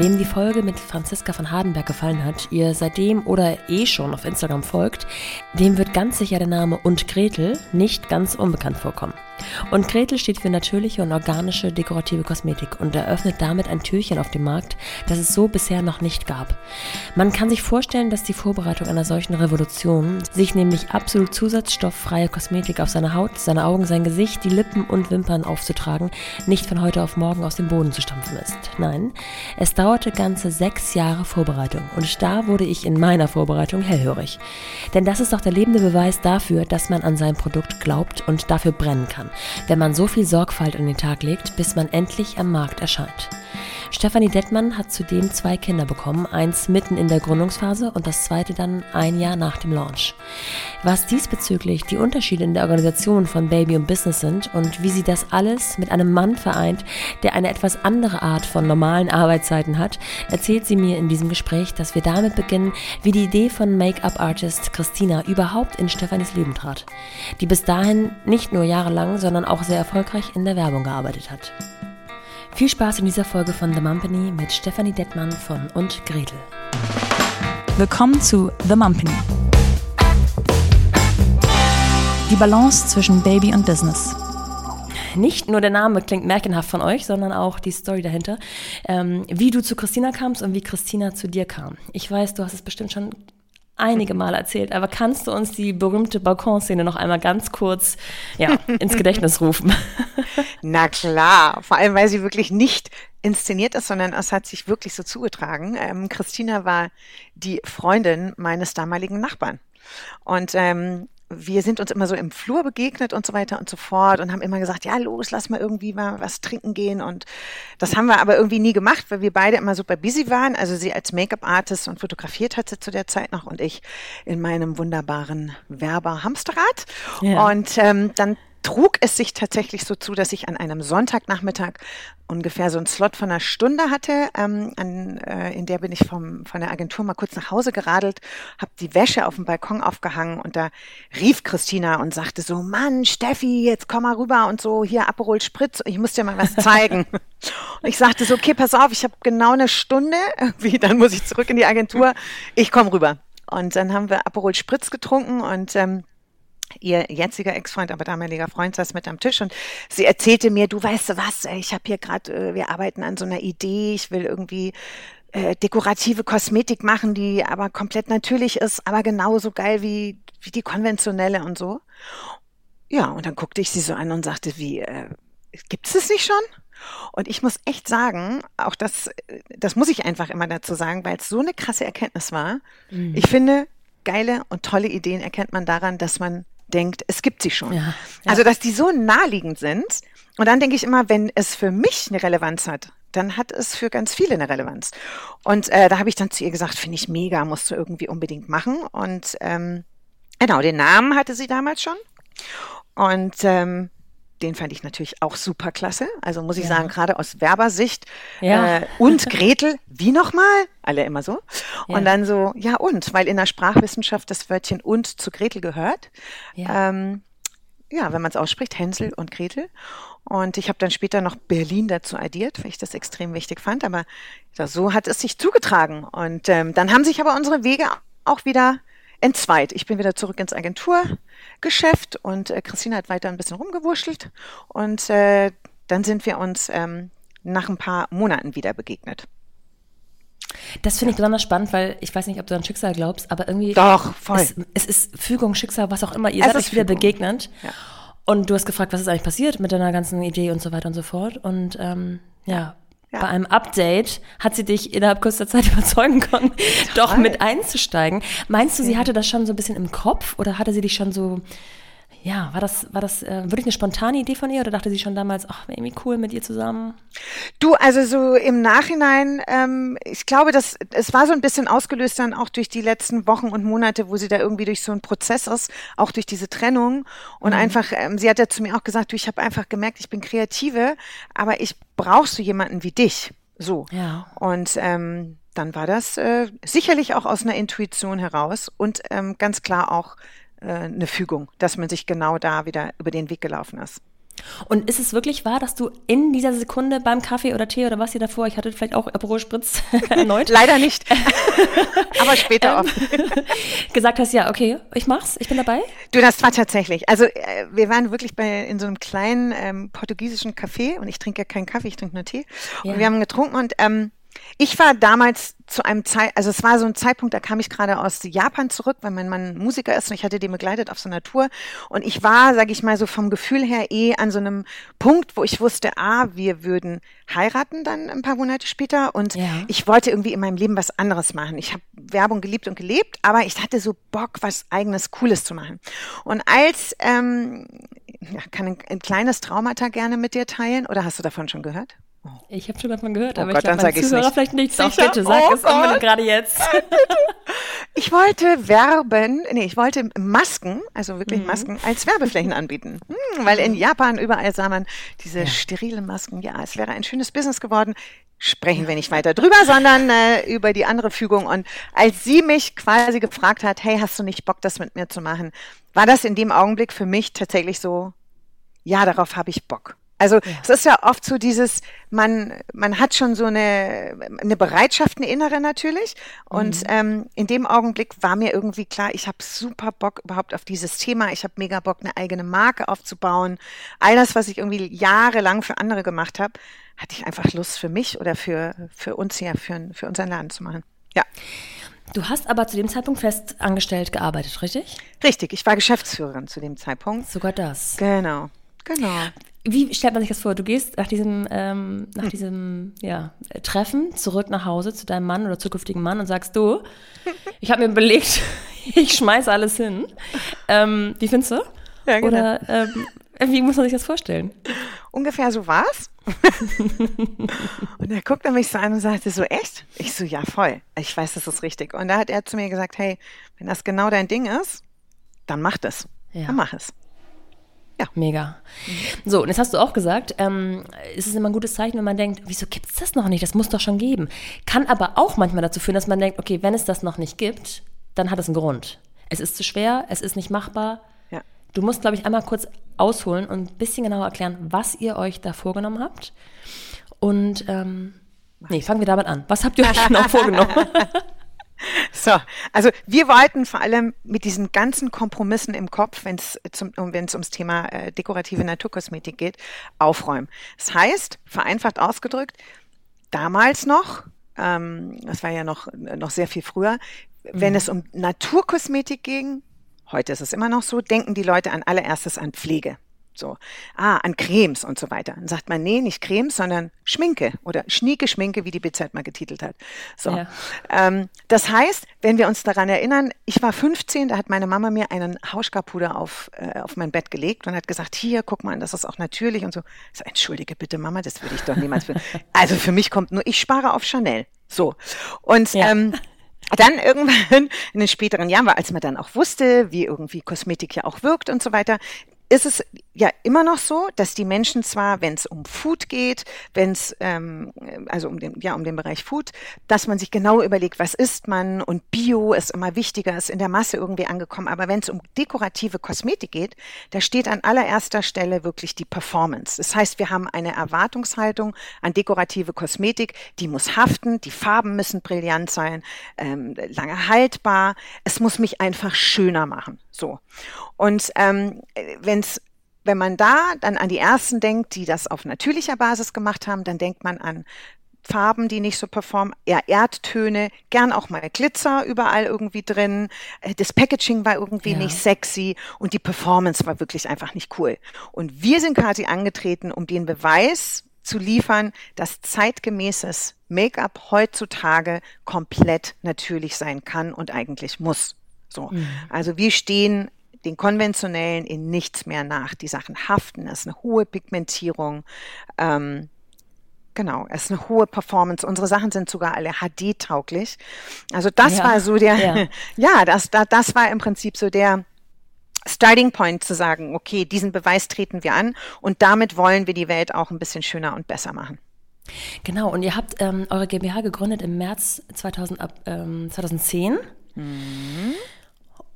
Wem die Folge mit Franziska von Hardenberg gefallen hat, ihr seitdem oder eh schon auf Instagram folgt, dem wird ganz sicher der Name Und Gretel nicht ganz unbekannt vorkommen. Und Gretel steht für natürliche und organische dekorative Kosmetik und eröffnet damit ein Türchen auf dem Markt, das es so bisher noch nicht gab. Man kann sich vorstellen, dass die Vorbereitung einer solchen Revolution sich nämlich absolut zusatzstofffreie Kosmetik auf seine Haut, seine Augen, sein Gesicht, die Lippen und Wimpern aufzutragen, nicht von heute auf morgen aus dem Boden zu stampfen ist. Nein, es dauerte ganze sechs Jahre Vorbereitung und da wurde ich in meiner Vorbereitung hellhörig. Denn das ist doch der lebende Beweis dafür, dass man an sein Produkt glaubt und dafür brennen kann, wenn man so viel Sorgfalt an den Tag legt, bis man endlich am Markt erscheint. Stefanie Dettmann hat zudem zwei Kinder bekommen, eins mitten in der Gründungsphase und das zweite dann ein Jahr nach dem Launch. Was diesbezüglich die Unterschiede in der Organisation von Baby und Business sind und wie sie das alles mit einem Mann vereint, der eine etwas andere Art von normalen Arbeitszeiten hat, erzählt sie mir in diesem Gespräch, dass wir damit beginnen, wie die Idee von Make-up-Artist Christina überhaupt in Stefanis Leben trat, die bis dahin nicht nur jahrelang, sondern auch sehr erfolgreich in der Werbung gearbeitet hat. Viel Spaß in dieser Folge von The Mumpany mit Stefanie Dettmann von Und Gretel. Willkommen zu The Mumpany. Die Balance zwischen Baby und Business. Nicht nur der Name klingt märchenhaft von euch, sondern auch die Story dahinter. Ähm, wie du zu Christina kamst und wie Christina zu dir kam. Ich weiß, du hast es bestimmt schon einige Mal erzählt, aber kannst du uns die berühmte Balkonszene noch einmal ganz kurz ja, ins Gedächtnis rufen? Na klar, vor allem weil sie wirklich nicht inszeniert ist, sondern es hat sich wirklich so zugetragen. Ähm, Christina war die Freundin meines damaligen Nachbarn. Und ähm, wir sind uns immer so im Flur begegnet und so weiter und so fort und haben immer gesagt, ja, los, lass mal irgendwie mal was trinken gehen. Und das haben wir aber irgendwie nie gemacht, weil wir beide immer super busy waren. Also sie als Make-up-Artist und fotografiert hatte zu der Zeit noch und ich in meinem wunderbaren Werber-Hamsterrad. Ja. Und ähm, dann trug es sich tatsächlich so zu, dass ich an einem Sonntagnachmittag ungefähr so einen Slot von einer Stunde hatte. Ähm, an, äh, in der bin ich vom, von der Agentur mal kurz nach Hause geradelt, habe die Wäsche auf dem Balkon aufgehangen und da rief Christina und sagte so, Mann, Steffi, jetzt komm mal rüber und so, hier Aperol Spritz, ich muss dir mal was zeigen. und ich sagte so, okay, pass auf, ich habe genau eine Stunde, wie, dann muss ich zurück in die Agentur, ich komme rüber. Und dann haben wir Aperol Spritz getrunken und ähm, ihr jetziger Ex-Freund, aber damaliger Freund saß mit am Tisch und sie erzählte mir, du weißt du was, ich habe hier gerade, äh, wir arbeiten an so einer Idee, ich will irgendwie äh, dekorative Kosmetik machen, die aber komplett natürlich ist, aber genauso geil wie, wie die konventionelle und so. Ja, und dann guckte ich sie so an und sagte, wie, äh, gibt es das nicht schon? Und ich muss echt sagen, auch das, das muss ich einfach immer dazu sagen, weil es so eine krasse Erkenntnis war. Mhm. Ich finde, geile und tolle Ideen erkennt man daran, dass man denkt, es gibt sie schon. Ja, ja. Also, dass die so naheliegend sind. Und dann denke ich immer, wenn es für mich eine Relevanz hat, dann hat es für ganz viele eine Relevanz. Und äh, da habe ich dann zu ihr gesagt, finde ich mega, musst du irgendwie unbedingt machen. Und ähm, genau, den Namen hatte sie damals schon. Und ähm, den fand ich natürlich auch super klasse. Also muss ich ja. sagen, gerade aus Werbersicht. Ja. Äh, und Gretel, wie nochmal? Alle immer so. Ja. Und dann so, ja und, weil in der Sprachwissenschaft das Wörtchen und zu Gretel gehört. Ja, ähm, ja wenn man es ausspricht, Hänsel und Gretel. Und ich habe dann später noch Berlin dazu addiert, weil ich das extrem wichtig fand. Aber so hat es sich zugetragen. Und ähm, dann haben sich aber unsere Wege auch wieder entzweit. Ich bin wieder zurück ins Agenturgeschäft und äh, Christina hat weiter ein bisschen rumgewurschtelt und äh, dann sind wir uns ähm, nach ein paar Monaten wieder begegnet. Das finde ich besonders spannend, weil ich weiß nicht, ob du an Schicksal glaubst, aber irgendwie. Doch, voll. Es, es ist Fügung, Schicksal, was auch immer. Ihr es seid euch wieder begegnet. Ja. Und du hast gefragt, was ist eigentlich passiert mit deiner ganzen Idee und so weiter und so fort. Und ähm, ja, ja. Bei einem Update hat sie dich innerhalb kurzer Zeit überzeugen können, doch mit einzusteigen. Meinst du, sie hatte das schon so ein bisschen im Kopf oder hatte sie dich schon so ja, war das, war das äh, wirklich eine spontane Idee von ihr oder dachte sie schon damals, ach, wäre irgendwie cool mit ihr zusammen? Du, also so im Nachhinein, ähm, ich glaube, dass es war so ein bisschen ausgelöst dann auch durch die letzten Wochen und Monate, wo sie da irgendwie durch so einen Prozess ist, auch durch diese Trennung und mhm. einfach, ähm, sie hat ja zu mir auch gesagt, du, ich habe einfach gemerkt, ich bin Kreative, aber ich brauchst du jemanden wie dich. So. Ja. Und ähm, dann war das äh, sicherlich auch aus einer Intuition heraus und ähm, ganz klar auch eine Fügung, dass man sich genau da wieder über den Weg gelaufen ist. Und ist es wirklich wahr, dass du in dieser Sekunde beim Kaffee oder Tee oder was ihr davor, ich hatte vielleicht auch Aperol Spritz erneut. Leider nicht. Aber später ähm, oft. gesagt hast, ja, okay, ich mach's, ich bin dabei? Du, das war tatsächlich. Also äh, wir waren wirklich bei in so einem kleinen ähm, portugiesischen Café und ich trinke ja keinen Kaffee, ich trinke nur Tee. Ja. Und wir haben getrunken und ähm, ich war damals zu einem Zeit, also es war so ein Zeitpunkt, da kam ich gerade aus Japan zurück, weil mein Mann Musiker ist und ich hatte den begleitet auf so einer Tour. Und ich war, sage ich mal, so vom Gefühl her eh an so einem Punkt, wo ich wusste, ah, wir würden heiraten dann ein paar Monate später. Und Ja. ich wollte irgendwie in meinem Leben was anderes machen. Ich habe Werbung geliebt und gelebt, aber ich hatte so Bock, was eigenes Cooles zu machen. Und als, ähm, ja, kann ein, ein kleines Traumata gerne mit dir teilen oder hast du davon schon gehört? Ich habe schon davon gehört, Oh aber Gott, ich glaube, dann mein sag ich's Zuhörer nicht. vielleicht nicht. Doch, bitte, sag Oh es unbedingt gerade jetzt. Ich wollte werben, nee, ich wollte Masken, also Mhm. wirklich Masken, als Werbeflächen anbieten. Hm, weil in Japan überall sah man diese sterile Masken. Ja, es wäre ein schönes Business geworden. Sprechen wir nicht weiter drüber, sondern äh, über die andere Fügung. Und als sie mich quasi gefragt hat, hey, hast du nicht Bock, das mit mir zu machen, war das in dem Augenblick für mich tatsächlich so, ja, darauf habe ich Bock. Also es ist ja oft so dieses, man, man hat schon so eine, eine Bereitschaft, eine innere natürlich. Und ähm, in dem Augenblick war mir irgendwie klar, ich habe super Bock überhaupt auf dieses Thema. Ich habe mega Bock, eine eigene Marke aufzubauen. All das, was ich irgendwie jahrelang für andere gemacht habe, hatte ich einfach Lust für mich oder für, für uns hier, für, für unseren Laden zu machen. Ja, Du hast aber zu dem Zeitpunkt fest angestellt gearbeitet, richtig? richtig. Ich war Geschäftsführerin zu dem Zeitpunkt. Sogar das. Genau, genau. Wie stellt man sich das vor? Du gehst nach diesem, ähm, nach diesem ja, Treffen zurück nach Hause zu deinem Mann oder zukünftigen Mann und sagst du, ich habe mir überlegt, ich schmeiße alles hin. Ähm, wie findest du? Ja, genau. Oder ähm, wie muss man sich das vorstellen? Ungefähr so war's. und er guckte mich so an und sagte so, echt? Ich so, ja, voll. Ich weiß, das ist richtig. Und da hat er zu mir gesagt, hey, wenn das genau dein Ding ist, dann mach das. Ja. Dann mach es. Mega. So, und jetzt hast du auch gesagt, ähm, es ist immer ein gutes Zeichen, wenn man denkt, wieso gibt es das noch nicht? Das muss doch schon geben. Kann aber auch manchmal dazu führen, dass man denkt, okay, wenn es das noch nicht gibt, dann hat es einen Grund. Es ist zu schwer, es ist nicht machbar. Ja. Du musst, glaube ich, einmal kurz ausholen und ein bisschen genauer erklären, was ihr euch da vorgenommen habt. Und ähm, nee, fangen wir damit an. Was habt ihr euch genau vorgenommen? So, also wir wollten vor allem mit diesen ganzen Kompromissen im Kopf, wenn es ums Thema äh, dekorative Naturkosmetik geht, aufräumen. Das heißt, vereinfacht ausgedrückt, damals noch, ähm, das war ja noch, noch sehr viel früher, wenn es um Naturkosmetik ging, heute ist es immer noch so, denken die Leute an allererstes an Pflege. So, ah, an Cremes und so weiter. Dann sagt man, nee, nicht Cremes, sondern Schminke oder schnieke Schminke, wie die Bild mal getitelt hat. So. Ja. Ähm, das heißt, wenn wir uns daran erinnern, ich war 15, da hat meine Mama mir einen Hauschkarpuder auf, äh, auf mein Bett gelegt und hat gesagt, hier, guck mal, das ist auch natürlich und so. Ich so, entschuldige bitte, Mama, das würde ich doch niemals. für- also für mich kommt nur, ich spare auf Chanel. So. Und Ja. ähm, dann irgendwann in den späteren Jahren, als man dann auch wusste, wie irgendwie Kosmetik ja auch wirkt und so weiter, ist es ja immer noch so, dass die Menschen zwar, wenn es um Food geht, wenn es ähm, also um den ja um den Bereich Food, dass man sich genau überlegt, was isst man und Bio ist immer wichtiger, ist in der Masse irgendwie angekommen. Aber wenn es um dekorative Kosmetik geht, da steht an allererster Stelle wirklich die Performance. Das heißt, wir haben eine Erwartungshaltung an dekorative Kosmetik, die muss haften, die Farben müssen brillant sein, ähm, lange haltbar. Es muss mich einfach schöner machen. So. Und ähm, wenn's, wenn man da dann an die ersten denkt, die das auf natürlicher Basis gemacht haben, dann denkt man an Farben, die nicht so performen, eher Erdtöne, gern auch mal Glitzer überall irgendwie drin. Äh, Das Packaging war irgendwie Ja. nicht sexy und die Performance war wirklich einfach nicht cool. Und wir sind quasi angetreten, um den Beweis zu liefern, dass zeitgemäßes Make-up heutzutage komplett natürlich sein kann und eigentlich muss. So. Also wir stehen den konventionellen in nichts mehr nach. Die Sachen haften, es ist eine hohe Pigmentierung. Ähm, Genau, es ist eine hohe Performance. Unsere Sachen sind sogar alle HD-tauglich. Also das Ja, war so der, ja. ja, das, das, das war im Prinzip so der Starting Point zu sagen, okay, diesen Beweis treten wir an und damit wollen wir die Welt auch ein bisschen schöner und besser machen. Genau, und ihr habt ähm, eure GmbH gegründet im März 2000, ab, ähm, 2010.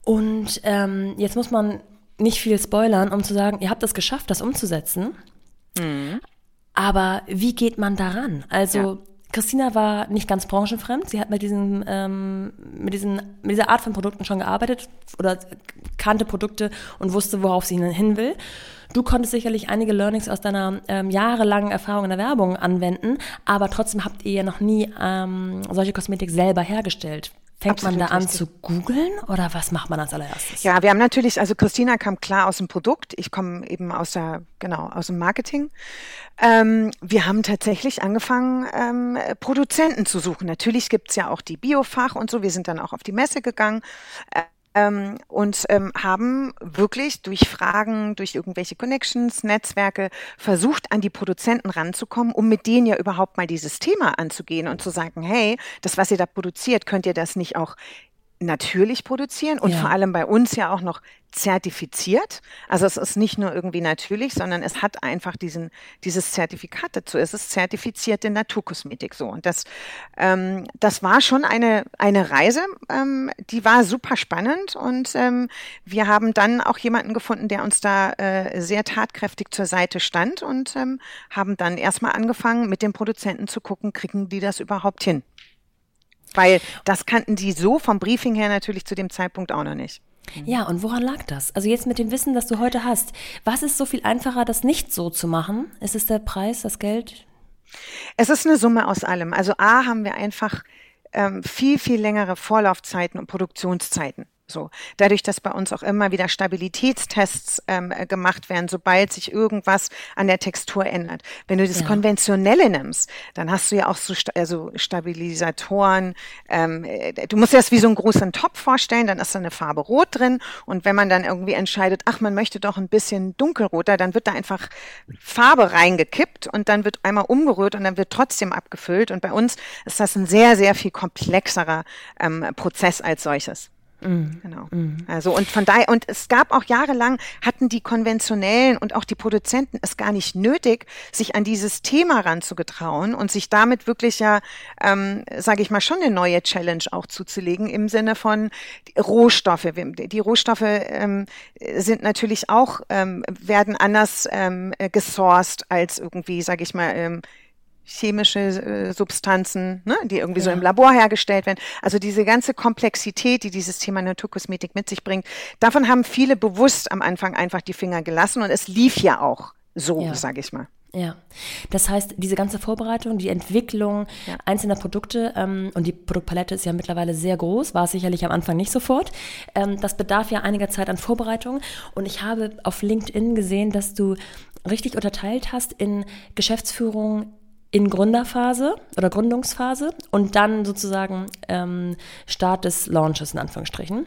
Und ähm, jetzt muss man nicht viel spoilern, um zu sagen, ihr habt es geschafft, das umzusetzen. Mhm. Aber wie geht man daran? Also ja. Christina war nicht ganz branchenfremd. Sie hat mit, diesen, ähm, mit, diesen, mit dieser Art von Produkten schon gearbeitet oder kannte Produkte und wusste, worauf sie hin will. Du konntest sicherlich einige Learnings aus deiner ähm, jahrelangen Erfahrung in der Werbung anwenden, aber trotzdem habt ihr ja noch nie ähm, solche Kosmetik selber hergestellt. Fängt Absolut man da richtig. an zu googeln oder was macht man als allererstes? Ja, wir haben natürlich, also Christina kam klar aus dem Produkt, ich komme eben aus der, genau, aus dem Marketing. Ähm, wir haben tatsächlich angefangen, ähm, Produzenten zu suchen. Natürlich gibt's ja auch die Biofach und so. Wir sind dann auch auf die Messe gegangen. Äh, ähm, und ähm, haben wirklich durch Fragen, durch irgendwelche Connections, Netzwerke versucht, an die Produzenten ranzukommen, um mit denen ja überhaupt mal dieses Thema anzugehen und zu sagen, hey, das, was ihr da produziert, könnt ihr das nicht auch natürlich produzieren und ja. vor allem bei uns ja auch noch zertifiziert. Also es ist nicht nur irgendwie natürlich, sondern es hat einfach diesen, dieses Zertifikat dazu. Es ist zertifizierte Naturkosmetik so. Und das, ähm, das war schon eine, eine Reise, ähm, die war super spannend und ähm, wir haben dann auch jemanden gefunden, der uns da äh, sehr tatkräftig zur Seite stand und ähm, haben dann erstmal angefangen, mit den Produzenten zu gucken, kriegen die das überhaupt hin? Weil das kannten die so vom Briefing her natürlich zu dem Zeitpunkt auch noch nicht. Ja, und woran lag das? Also jetzt mit dem Wissen, das du heute hast, was ist so viel einfacher, das nicht so zu machen? Ist es der Preis, das Geld? Es ist eine Summe aus allem. Also A haben wir einfach ähm, viel, viel längere Vorlaufzeiten und Produktionszeiten. So, dadurch, dass bei uns auch immer wieder Stabilitätstests ähm, äh, gemacht werden, sobald sich irgendwas an der Textur ändert. Wenn du das ja. Konventionelle nimmst, dann hast du ja auch so also Stabilisatoren. Ähm, äh, du musst dir das wie so einen großen Topf vorstellen, dann ist da eine Farbe Rot drin und wenn man dann irgendwie entscheidet, ach, man möchte doch ein bisschen dunkelroter, dann wird da einfach Farbe reingekippt und dann wird einmal umgerührt und dann wird trotzdem abgefüllt. Und bei uns ist das ein sehr, sehr viel komplexerer ähm, Prozess als solches. Mhm. Genau. Mhm. Also und von daher, und es gab auch jahrelang, hatten die konventionellen und auch die Produzenten es gar nicht nötig, sich an dieses Thema ranzugetrauen und sich damit wirklich ja, ähm, sage ich mal, schon eine neue Challenge auch zuzulegen im Sinne von Rohstoffe. Die Rohstoffe ähm, sind natürlich auch, ähm, werden anders ähm, gesourced als irgendwie, sage ich mal, ähm, chemische äh, Substanzen, ne, die irgendwie ja. so im Labor hergestellt werden. Also diese ganze Komplexität, die dieses Thema Naturkosmetik mit sich bringt, davon haben viele bewusst am Anfang einfach die Finger gelassen und es lief ja auch so, ja. sage ich mal. Ja, das heißt, diese ganze Vorbereitung, die Entwicklung ja. einzelner Produkte ähm, und die Produktpalette ist ja mittlerweile sehr groß, war es sicherlich am Anfang nicht sofort. Ähm, das bedarf ja einiger Zeit an Vorbereitung und ich habe auf LinkedIn gesehen, dass du richtig unterteilt hast in Geschäftsführung, in Gründerphase oder Gründungsphase und dann sozusagen ähm, Start des Launches in Anführungsstrichen.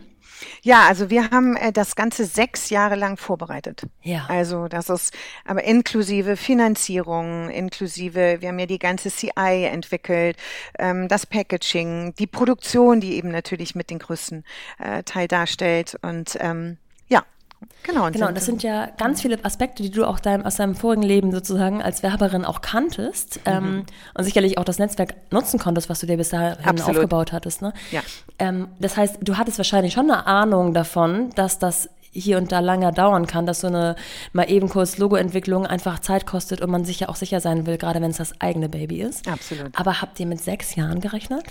Ja, also wir haben äh, das Ganze sechs Jahre lang vorbereitet. Ja. Also das ist aber inklusive Finanzierung, inklusive, wir haben ja die ganze CI entwickelt, ähm, das Packaging, die Produktion, die eben natürlich mit den größten äh, Teil darstellt und ähm, ja, Genau, genau. Das sind ja ganz viele Aspekte, die du auch dein, aus deinem vorigen Leben sozusagen als Werberin auch kanntest mhm. ähm, und sicherlich auch das Netzwerk nutzen konntest, was du dir bis dahin Absolut. aufgebaut hattest. Ne? Ja. Ähm, das heißt, du hattest wahrscheinlich schon eine Ahnung davon, dass das hier und da länger dauern kann, dass so eine mal eben kurz Logoentwicklung einfach Zeit kostet und man sich ja auch sicher sein will, gerade wenn es das eigene Baby ist. Absolut. Aber habt ihr mit sechs Jahren gerechnet?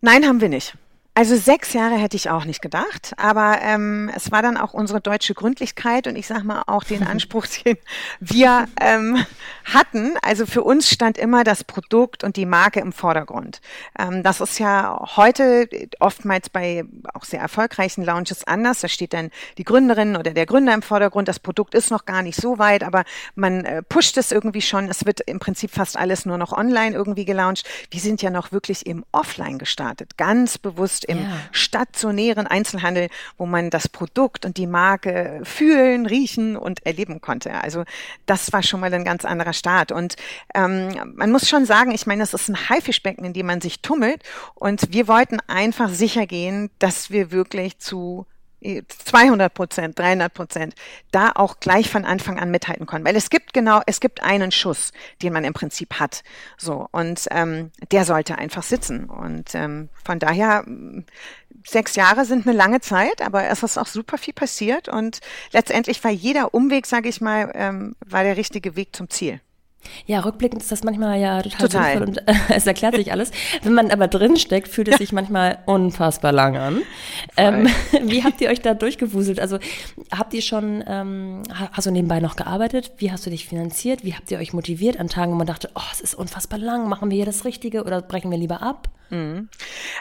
Nein, haben wir nicht. Also sechs Jahre hätte ich auch nicht gedacht, aber ähm, es war dann auch unsere deutsche Gründlichkeit und ich sage mal auch den Anspruch, den wir ähm, hatten. Also für uns stand immer das Produkt und die Marke im Vordergrund. Ähm, das ist ja heute oftmals bei auch sehr erfolgreichen Launches anders. Da steht dann die Gründerin oder der Gründer im Vordergrund. Das Produkt ist noch gar nicht so weit, aber man äh, pusht es irgendwie schon. Es wird im Prinzip fast alles nur noch online irgendwie gelauncht. Wir sind ja noch wirklich im Offline gestartet, ganz bewusst im ja. stationären Einzelhandel, wo man das Produkt und die Marke fühlen, riechen und erleben konnte. Also das war schon mal ein ganz anderer Start. Und ähm, man muss schon sagen, ich meine, das ist ein Haifischbecken, in dem man sich tummelt. Und wir wollten einfach sicher gehen, dass wir wirklich zu 200 Prozent, 300 Prozent, da auch gleich von Anfang an mithalten können. Weil es gibt genau, es gibt einen Schuss, den man im Prinzip hat. So, und ähm, der sollte einfach sitzen. Und ähm, von daher, sechs Jahre sind eine lange Zeit, aber es ist auch super viel passiert. Und letztendlich war jeder Umweg, sage ich mal, ähm, war der richtige Weg zum Ziel. Ja, rückblickend ist das manchmal ja total, total. sinnvoll und äh, es erklärt sich alles. Wenn man aber drin steckt, fühlt es sich manchmal unfassbar lang an. Ähm, wie habt ihr euch da durchgewuselt? Also habt ihr schon, ähm, hast du nebenbei noch gearbeitet? Wie hast du dich finanziert? Wie habt ihr euch motiviert an Tagen, wo man dachte, oh, es ist unfassbar lang, machen wir hier das Richtige oder brechen wir lieber ab? Mhm.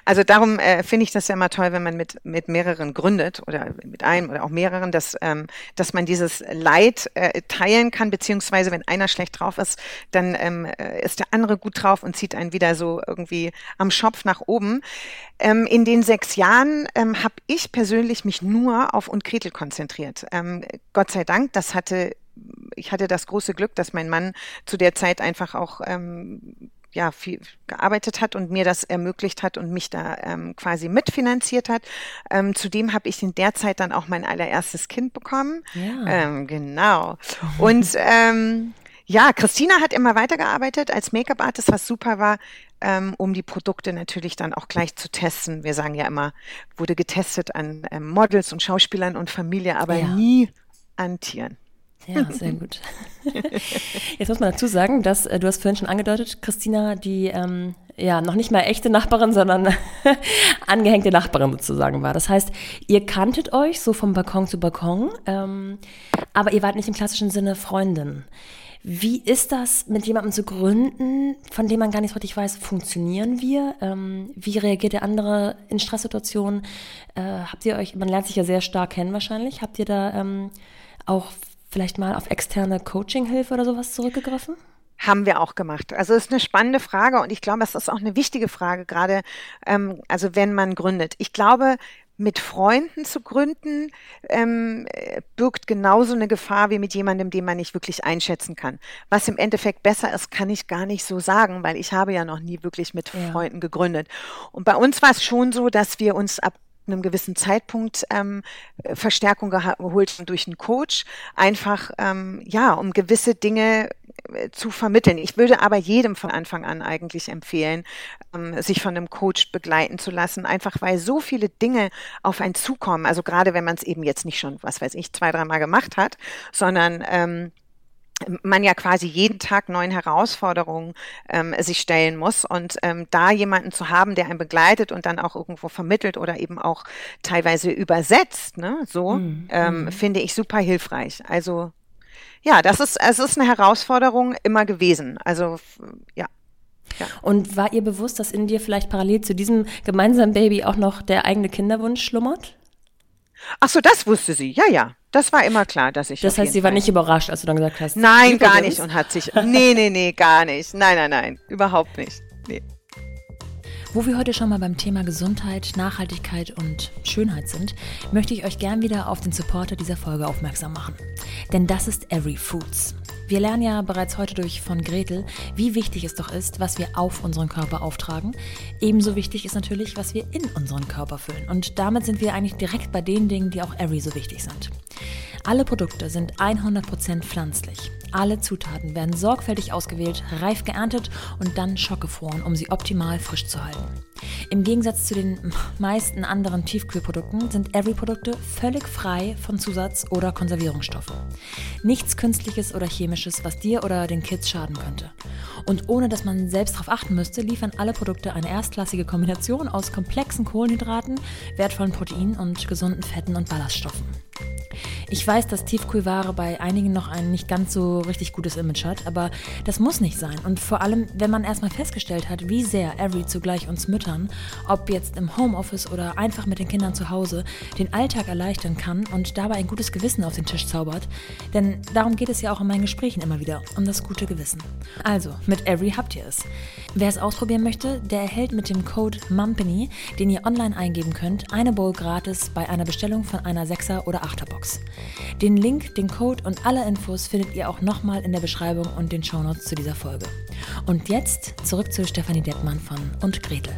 Also darum äh, finde ich das ja immer toll, wenn man mit, mit mehreren gründet oder mit einem oder auch mehreren, dass, ähm, dass man dieses Leid äh, teilen kann, beziehungsweise wenn einer schlecht drauf ist, dann ähm, äh, ist der andere gut drauf und zieht einen wieder so irgendwie am Schopf nach oben. Ähm, in den sechs Jahren ähm, habe ich persönlich mich nur auf und Gretel konzentriert. Ähm, Gott sei Dank, das hatte ich hatte das große Glück, dass mein Mann zu der Zeit einfach auch ähm, ja, viel gearbeitet hat und mir das ermöglicht hat und mich da ähm, quasi mitfinanziert hat. Ähm, zudem habe ich in der Zeit dann auch mein allererstes Kind bekommen. Ja. Ähm, genau. Und ähm, ja, Christina hat immer weitergearbeitet als Make-up-Artist, was super war, ähm, um die Produkte natürlich dann auch gleich zu testen. Wir sagen ja immer, wurde getestet an ähm, Models und Schauspielern und Familie, aber ja. nie an Tieren. Ja, sehr gut. Jetzt muss man dazu sagen, dass äh, du hast vorhin schon angedeutet, Christina, die ähm, ja noch nicht mal echte Nachbarin, sondern angehängte Nachbarin sozusagen war. Das heißt, ihr kanntet euch so vom Balkon zu Balkon, ähm, aber ihr wart nicht im klassischen Sinne Freundin. Wie ist das, mit jemandem zu gründen, von dem man gar nicht richtig weiß, funktionieren wir? Ähm, wie reagiert der andere in Stresssituationen? Äh, habt ihr euch, man lernt sich ja sehr stark kennen wahrscheinlich, habt ihr da ähm, auch vielleicht mal auf externe Coaching-Hilfe oder sowas zurückgegriffen? Haben wir auch gemacht. Also es ist eine spannende Frage und ich glaube, es ist auch eine wichtige Frage, gerade ähm, also wenn man gründet. Ich glaube, mit Freunden zu gründen, ähm, birgt genauso eine Gefahr wie mit jemandem, den man nicht wirklich einschätzen kann. Was im Endeffekt besser ist, kann ich gar nicht so sagen, weil ich habe ja noch nie wirklich mit ja. Freunden gegründet. Und bei uns war es schon so, dass wir uns ab einem gewissen Zeitpunkt ähm, Verstärkung geholt durch einen Coach, einfach ähm, ja, um gewisse Dinge zu vermitteln. Ich würde aber jedem von Anfang an eigentlich empfehlen, ähm, sich von einem Coach begleiten zu lassen, einfach weil so viele Dinge auf einen zukommen. Also gerade wenn man es eben jetzt nicht schon, was weiß ich, zwei, dreimal gemacht hat, sondern ähm, man ja quasi jeden Tag neuen Herausforderungen ähm, sich stellen muss und ähm, da jemanden zu haben, der einen begleitet und dann auch irgendwo vermittelt oder eben auch teilweise übersetzt, ne, so mhm. ähm, mhm. finde ich super hilfreich. Also ja, das ist es ist eine Herausforderung immer gewesen. Also ja. Ja. Und war ihr bewusst, dass in dir vielleicht parallel zu diesem gemeinsamen Baby auch noch der eigene Kinderwunsch schlummert? Ach so, das wusste sie. Ja, ja. Das war immer klar, dass ich. Das heißt, sie war nicht überrascht, als du dann gesagt hast. Nein, gar nicht und hat sich. Nee, nee, nee, gar nicht. Nein, nein, nein. Überhaupt nicht. Nee. Wo wir heute schon mal beim Thema Gesundheit, Nachhaltigkeit und Schönheit sind, möchte ich euch gern wieder auf den Supporter dieser Folge aufmerksam machen. Denn das ist Every Foods. Wir lernen ja bereits heute durch von Gretel, wie wichtig es doch ist, was wir auf unseren Körper auftragen. Ebenso wichtig ist natürlich, was wir in unseren Körper füllen. Und damit sind wir eigentlich direkt bei den Dingen, die auch Every so wichtig sind. Alle Produkte sind 100% pflanzlich. Alle Zutaten werden sorgfältig ausgewählt, reif geerntet und dann schockgefroren, um sie optimal frisch zu halten. Im Gegensatz zu den meisten anderen Tiefkühlprodukten sind Every-Produkte völlig frei von Zusatz- oder Konservierungsstoffen. Nichts Künstliches oder Chemisches, was dir oder den Kids schaden könnte. Und ohne dass man selbst darauf achten müsste, liefern alle Produkte eine erstklassige Kombination aus komplexen Kohlenhydraten, wertvollen Proteinen und gesunden Fetten und Ballaststoffen. Ich weiß, dass Tiefkühlware bei einigen noch ein nicht ganz so richtig gutes Image hat, aber das muss nicht sein. Und vor allem, wenn man erstmal festgestellt hat, wie sehr Every zugleich uns Müttern, ob jetzt im Homeoffice oder einfach mit den Kindern zu Hause, den Alltag erleichtern kann und dabei ein gutes Gewissen auf den Tisch zaubert. Denn darum geht es ja auch in meinen Gesprächen immer wieder, um das gute Gewissen. Also, mit Every habt ihr es. Wer es ausprobieren möchte, der erhält mit dem Code MUMPANY, den ihr online eingeben könnt, eine Bowl gratis bei einer Bestellung von einer 6er oder 8er Box. Den Link, den Code und alle Infos findet ihr auch nochmal in der Beschreibung und den Shownotes zu dieser Folge. Und jetzt zurück zu Stefanie Dettmann von Und Gretel.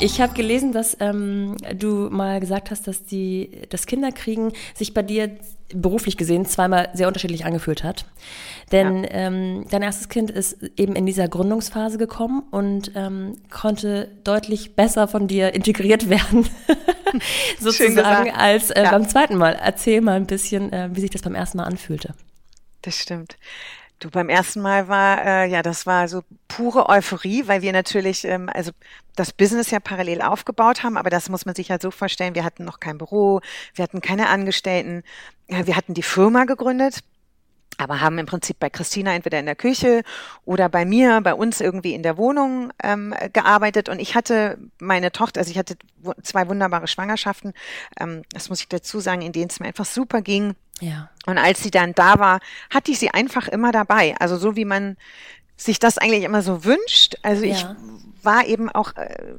Ich habe gelesen, dass ähm, du mal gesagt hast, dass die, das Kinderkriegen sich bei dir beruflich gesehen zweimal sehr unterschiedlich angefühlt hat. Denn ja. ähm, dein erstes Kind ist eben in dieser Gründungsphase gekommen und ähm, konnte deutlich besser von dir integriert werden, sozusagen, als äh, ja. beim zweiten Mal. Erzähl mal ein bisschen, äh, wie sich das beim ersten Mal anfühlte. Das stimmt. Du, beim ersten Mal war, äh, ja, das war so pure Euphorie, weil wir natürlich, ähm, also das Business ja parallel aufgebaut haben, aber das muss man sich halt so vorstellen, wir hatten noch kein Büro, wir hatten keine Angestellten, wir hatten die Firma gegründet, aber haben im Prinzip bei Christina entweder in der Küche oder bei mir, bei uns irgendwie in der Wohnung ähm, gearbeitet. Und ich hatte meine Tochter, also ich hatte zwei wunderbare Schwangerschaften, ähm, das muss ich dazu sagen, in denen es mir einfach super ging. Ja. Und als sie dann da war, hatte ich sie einfach immer dabei. Also so wie man sich das eigentlich immer so wünscht. Also ja. ich war eben auch äh,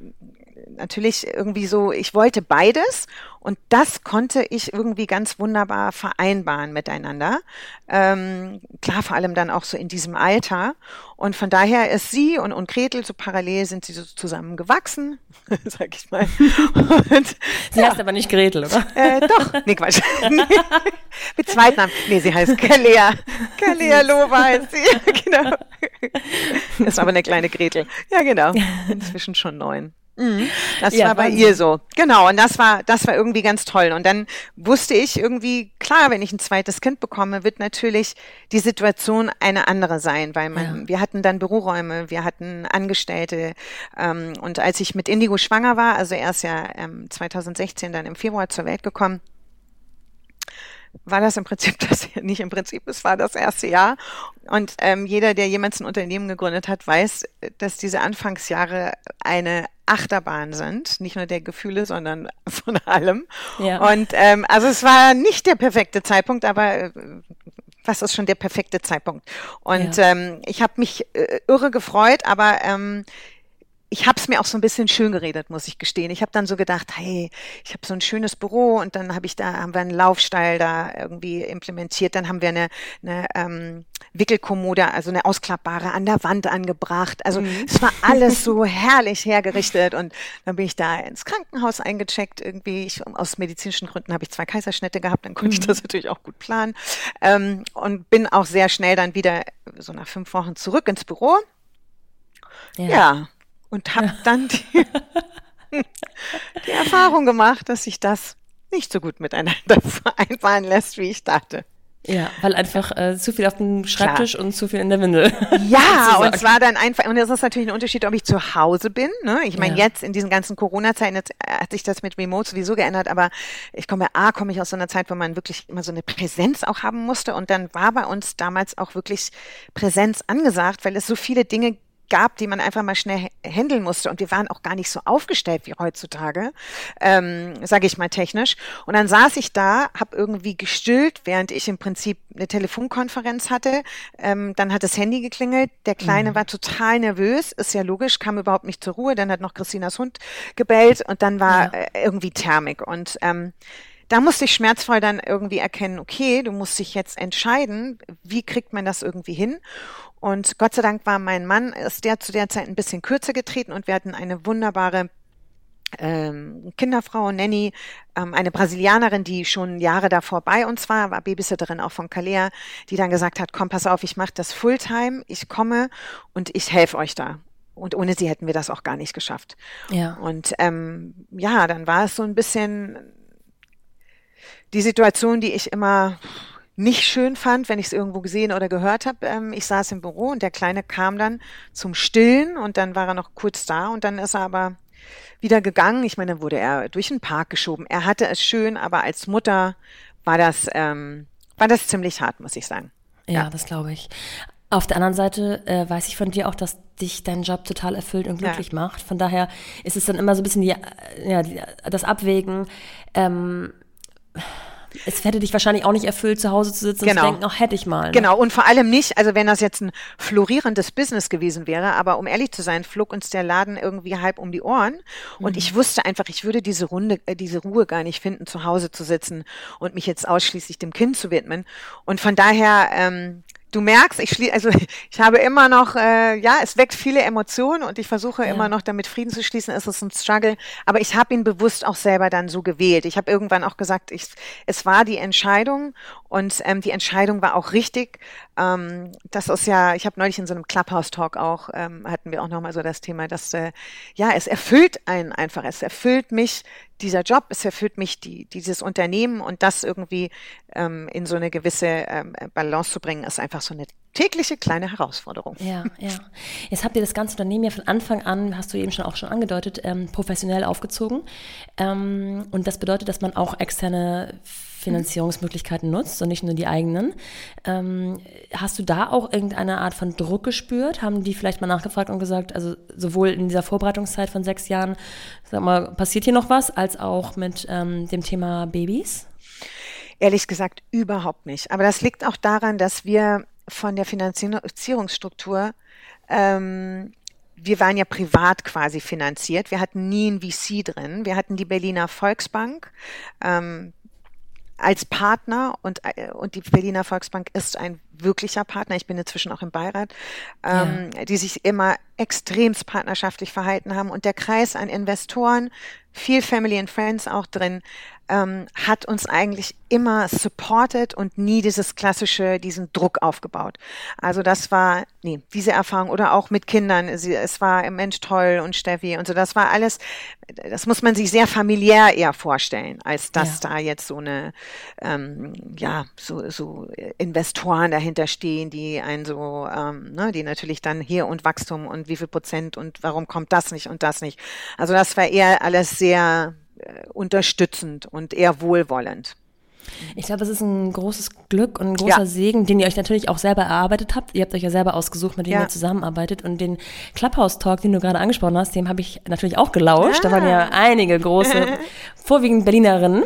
natürlich irgendwie so, ich wollte beides und das konnte ich irgendwie ganz wunderbar vereinbaren miteinander. Ähm, klar, vor allem dann auch so in diesem Alter. Und von daher ist sie und, und Gretel so parallel sind sie so zusammen gewachsen, sag ich mal. Und, sie ja. heißt aber nicht Gretel, oder? Äh, doch, nee, Quatsch. Mit Zweitnamen. Nee, sie heißt Kalea. Kalea Loba heißt sie. genau. Ist aber eine kleine Gretel. Ja, genau. Inzwischen schon neun. Mhm. Das ja, war bei Wahnsinn. ihr so. Genau. Und das war, das war irgendwie ganz toll. Und dann wusste ich irgendwie, klar, wenn ich ein zweites Kind bekomme, wird natürlich die Situation eine andere sein, weil man, ja. wir hatten dann Büroräume, wir hatten Angestellte. Ähm, und als ich mit Indigo schwanger war, also erst ja ähm, 2016 dann im Februar zur Welt gekommen, war das im Prinzip das, nicht im Prinzip, es war das erste Jahr. Und ähm, jeder, der jemals ein Unternehmen gegründet hat, weiß, dass diese Anfangsjahre eine Achterbahn sind, nicht nur der Gefühle, sondern von allem. Ja. Und ähm, also es war nicht der perfekte Zeitpunkt, aber äh, was ist schon der perfekte Zeitpunkt? Und ja. ähm, ich habe mich äh, irre gefreut, aber ähm, ich habe es mir auch so ein bisschen schön geredet, muss ich gestehen. Ich habe dann so gedacht, hey, ich habe so ein schönes Büro und dann habe ich da haben wir einen Laufstall da irgendwie implementiert. Dann haben wir eine, eine ähm, Wickelkommode, also eine ausklappbare an der Wand angebracht. Also mhm. es war alles so herrlich hergerichtet und dann bin ich da ins Krankenhaus eingecheckt. Irgendwie ich, aus medizinischen Gründen habe ich zwei Kaiserschnitte gehabt, dann konnte mhm. ich das natürlich auch gut planen ähm, und bin auch sehr schnell dann wieder so nach fünf Wochen zurück ins Büro. ja. ja und habe dann die, die Erfahrung gemacht, dass sich das nicht so gut miteinander vereinbaren lässt, wie ich dachte. Ja, weil einfach äh, zu viel auf dem Schreibtisch Klar. und zu viel in der Windel. Ja, und es war dann einfach, und das ist natürlich ein Unterschied, ob ich zu Hause bin. Ne? Ich meine, ja. jetzt in diesen ganzen Corona-Zeiten äh, hat sich das mit Remote sowieso geändert, aber ich komme, A, komme ich aus so einer Zeit, wo man wirklich immer so eine Präsenz auch haben musste. Und dann war bei uns damals auch wirklich Präsenz angesagt, weil es so viele Dinge gab, die man einfach mal schnell handeln musste. Und wir waren auch gar nicht so aufgestellt wie heutzutage, ähm, sage ich mal technisch. Und dann saß ich da, habe irgendwie gestillt, während ich im Prinzip eine Telefonkonferenz hatte. Ähm, dann hat das Handy geklingelt. Der Kleine mhm. war total nervös, ist ja logisch, kam überhaupt nicht zur Ruhe. Dann hat noch Christinas Hund gebellt und dann war ja. äh, irgendwie Thermik. Und ähm, da musste ich schmerzvoll dann irgendwie erkennen, okay, du musst dich jetzt entscheiden, wie kriegt man das irgendwie hin? Und Gott sei Dank war mein Mann, ist der zu der Zeit ein bisschen kürzer getreten und wir hatten eine wunderbare ähm, Kinderfrau, Nanny, ähm, eine Brasilianerin, die schon Jahre davor bei uns war, war Babysitterin auch von Kalea, die dann gesagt hat, komm, pass auf, ich mache das Fulltime, ich komme und ich helfe euch da. Und ohne sie hätten wir das auch gar nicht geschafft. Ja. Und ähm, ja, dann war es so ein bisschen die Situation, die ich immer nicht schön fand, wenn ich es irgendwo gesehen oder gehört habe. Ähm, ich saß im Büro und der Kleine kam dann zum Stillen und dann war er noch kurz da und dann ist er aber wieder gegangen. Ich meine, dann wurde er durch den Park geschoben. Er hatte es schön, aber als Mutter war das, ähm, war das ziemlich hart, muss ich sagen. Ja, ja. das glaube ich. Auf der anderen Seite äh, weiß ich von dir auch, dass dich dein Job total erfüllt und glücklich ja. macht. Von daher ist es dann immer so ein bisschen die, ja, die, das Abwägen. Ähm, es hätte dich wahrscheinlich auch nicht erfüllt, zu Hause zu sitzen genau. und zu genau. denken, ach, hätte ich mal. Ne? Genau, und vor allem nicht, also wenn das jetzt ein florierendes Business gewesen wäre, aber um ehrlich zu sein, flog uns der Laden irgendwie halb um die Ohren und mhm. ich wusste einfach, ich würde diese Runde, äh, diese Ruhe gar nicht finden, zu Hause zu sitzen und mich jetzt ausschließlich dem Kind zu widmen. Und von daher, ähm, du merkst, ich schließe, also ich habe immer noch, äh, ja, es weckt viele Emotionen und ich versuche ja. immer noch damit Frieden zu schließen. Es ist ein Struggle, aber ich habe ihn bewusst auch selber dann so gewählt. Ich habe irgendwann auch gesagt, ich, es war die Entscheidung und ähm, die Entscheidung war auch richtig. Ähm, das ist ja, ich habe neulich in so einem Clubhouse-Talk auch, ähm, hatten wir auch nochmal so das Thema, dass, äh, ja, es erfüllt einen einfach, es erfüllt mich dieser Job, es erfüllt mich die, dieses Unternehmen und das irgendwie ähm, in so eine gewisse ähm, Balance zu bringen, ist einfach so eine tägliche kleine Herausforderung. Ja, ja. Jetzt habt ihr das ganze Unternehmen ja von Anfang an, hast du eben schon auch schon angedeutet, ähm, professionell aufgezogen. Ähm, und das bedeutet, dass man auch externe Finanzierungsmöglichkeiten nutzt und nicht nur die eigenen. Ähm, hast du da auch irgendeine Art von Druck gespürt? Haben die vielleicht mal nachgefragt und gesagt, also sowohl in dieser Vorbereitungszeit von sechs Jahren, sag mal, passiert hier noch was, als auch mit ähm, dem Thema Babys? Ehrlich gesagt, überhaupt nicht. Aber das liegt auch daran, dass wir von der Finanzierungsstruktur ähm, wir waren ja privat quasi finanziert. Wir hatten nie ein VC drin. Wir hatten die Berliner Volksbank. Ähm, als Partner und, äh, und die Berliner Volksbank ist ein wirklicher Partner. Ich bin inzwischen auch im Beirat, ähm, ja. die sich immer extremst partnerschaftlich verhalten haben und der Kreis an Investoren, viel Family and Friends auch drin, ähm, hat uns eigentlich immer supported und nie dieses klassische, diesen Druck aufgebaut. Also das war, nee, diese Erfahrung oder auch mit Kindern, sie, es war im Mensch toll und Steffi und so, das war alles, das muss man sich sehr familiär eher vorstellen, als dass ja. da jetzt so eine, ähm, ja, so, so Investoren dahinter stehen, die einen so, ähm, ne, die natürlich dann hier und Wachstum und wie viel Prozent und warum kommt das nicht und das nicht. Also das war eher alles sehr unterstützend und eher wohlwollend. Ich glaube, es ist ein großes Glück und ein großer ja. Segen, den ihr euch natürlich auch selber erarbeitet habt. Ihr habt euch ja selber ausgesucht, mit dem ja. ihr zusammenarbeitet. Und den Clubhouse-Talk, den du gerade angesprochen hast, dem habe ich natürlich auch gelauscht. Ja. Da waren ja einige große, vorwiegend Berlinerinnen,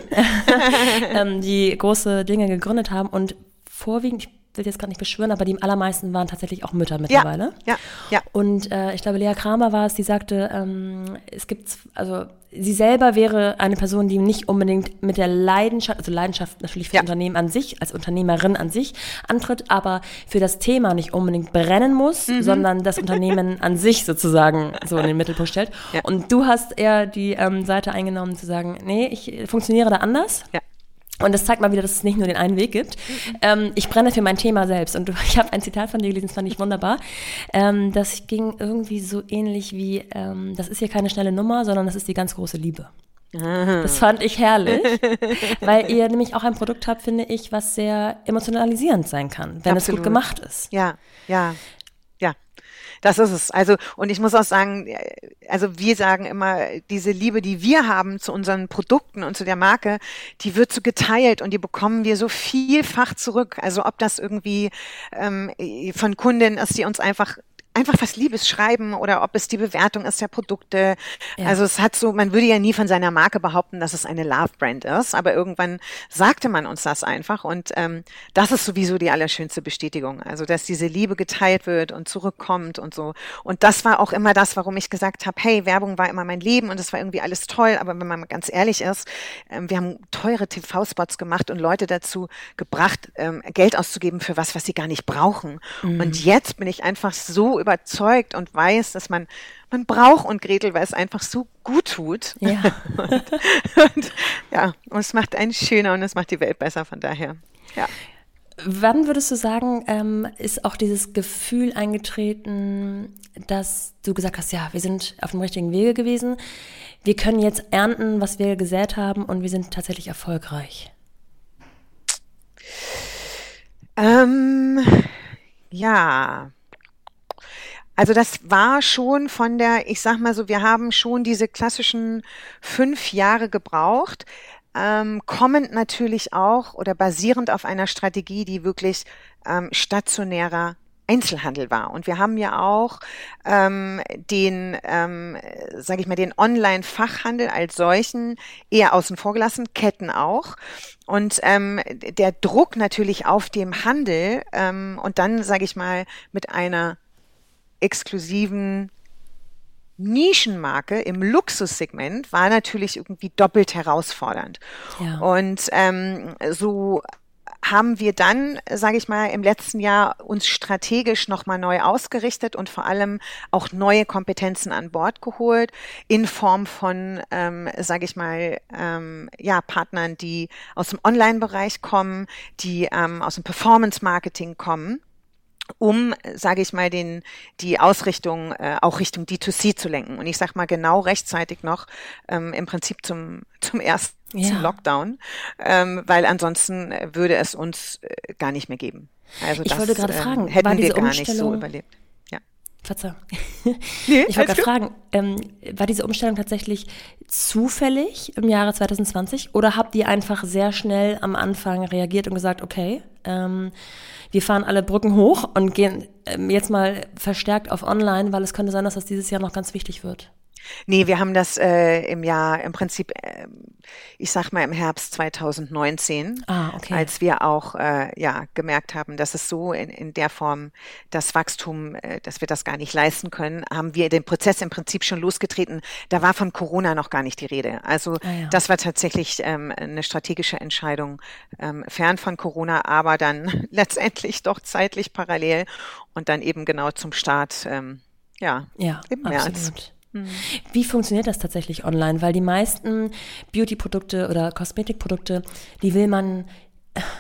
ähm, die große Dinge gegründet haben. Und vorwiegend, ich will jetzt gar nicht beschwören, aber die allermeisten waren tatsächlich auch Mütter mittlerweile. Ja, ja. Und äh, ich glaube, Lea Kramer war es, die sagte, ähm, es gibt, also sie selber wäre eine Person, die nicht unbedingt mit der Leidenschaft, also Leidenschaft natürlich für ja. Unternehmen an sich, als Unternehmerin an sich antritt, aber für das Thema nicht unbedingt brennen muss, mhm. sondern das Unternehmen an sich sozusagen so in den Mittelpunkt stellt. Ja. Und du hast eher die ähm, Seite eingenommen zu sagen, nee, ich funktioniere da anders. Ja. Und das zeigt mal wieder, dass es nicht nur den einen Weg gibt. Ähm, ich brenne für mein Thema selbst. Und ich habe ein Zitat von dir gelesen, das fand ich wunderbar. Ähm, das ging irgendwie so ähnlich wie, ähm, das ist hier keine schnelle Nummer, sondern das ist die ganz große Liebe. Das fand ich herrlich, weil ihr nämlich auch ein Produkt habt, finde ich, was sehr emotionalisierend sein kann, wenn Absolut. es gut gemacht ist. Ja, ja. Das ist es. Also, und ich muss auch sagen, also wir sagen immer, diese Liebe, die wir haben zu unseren Produkten und zu der Marke, die wird so geteilt und die bekommen wir so vielfach zurück. Also ob das irgendwie ähm, von Kundinnen ist, die uns einfach einfach was Liebes schreiben oder ob es die Bewertung ist der Produkte. Ja. Also es hat so, man würde ja nie von seiner Marke behaupten, dass es eine Love-Brand ist, aber irgendwann sagte man uns das einfach und ähm, das ist sowieso die allerschönste Bestätigung. Also dass diese Liebe geteilt wird und zurückkommt und so. Und das war auch immer das, warum ich gesagt habe, hey, Werbung war immer mein Leben und es war irgendwie alles toll, aber wenn man mal ganz ehrlich ist, ähm, wir haben teure TV-Spots gemacht und Leute dazu gebracht, ähm, Geld auszugeben für was, was sie gar nicht brauchen. Mhm. Und jetzt bin ich einfach so überzeugt und weiß, dass man, man braucht und Gretel, weil es einfach so gut tut. Ja. und, und, ja, und es macht einen schöner und es macht die Welt besser, von daher. Ja. Wann würdest du sagen, ähm, ist auch dieses Gefühl eingetreten, dass du gesagt hast, ja, wir sind auf dem richtigen Wege gewesen, wir können jetzt ernten, was wir gesät haben und wir sind tatsächlich erfolgreich? Ähm, ja, also das war schon von der, ich sag mal so, wir haben schon diese klassischen fünf Jahre gebraucht, ähm, kommend natürlich auch oder basierend auf einer Strategie, die wirklich ähm, stationärer Einzelhandel war. Und wir haben ja auch ähm, den, ähm, sage ich mal, den Online-Fachhandel als solchen eher außen vor gelassen, Ketten auch. Und ähm, der Druck natürlich auf dem Handel ähm, und dann, sage ich mal, mit einer exklusiven Nischenmarke im Luxussegment war natürlich irgendwie doppelt herausfordernd. Ja. Und ähm, so haben wir dann, sage ich mal, im letzten Jahr uns strategisch nochmal neu ausgerichtet und vor allem auch neue Kompetenzen an Bord geholt in Form von, ähm, sage ich mal, ähm, ja, Partnern, die aus dem Online-Bereich kommen, die ähm, aus dem Performance-Marketing kommen um, sage ich mal, den, die Ausrichtung äh, auch Richtung D2C zu lenken. Und ich sage mal genau rechtzeitig noch ähm, im Prinzip zum, zum ersten ja. Lockdown, ähm, weil ansonsten würde es uns äh, gar nicht mehr geben. Also ich das, wollte gerade fragen, äh, hätten wir gar nicht so überlebt. Verzeihung. Nee, ich wollte gerade fragen, ähm, war diese Umstellung tatsächlich zufällig im Jahre 2020 oder habt ihr einfach sehr schnell am Anfang reagiert und gesagt, okay, ähm, wir fahren alle Brücken hoch und gehen ähm, jetzt mal verstärkt auf Online, weil es könnte sein, dass das dieses Jahr noch ganz wichtig wird. Nee, wir haben das äh, im Jahr, im Prinzip, äh, ich sag mal im Herbst 2019, ah, okay. als wir auch äh, ja gemerkt haben, dass es so in, in der Form das Wachstum, äh, dass wir das gar nicht leisten können, haben wir den Prozess im Prinzip schon losgetreten. Da war von Corona noch gar nicht die Rede. Also ah, ja. das war tatsächlich ähm, eine strategische Entscheidung ähm, fern von Corona, aber dann letztendlich doch zeitlich parallel und dann eben genau zum Start. Ähm, ja, ja, im März. Absolut. Wie funktioniert das tatsächlich online? Weil die meisten Beauty-Produkte oder Kosmetikprodukte, die will man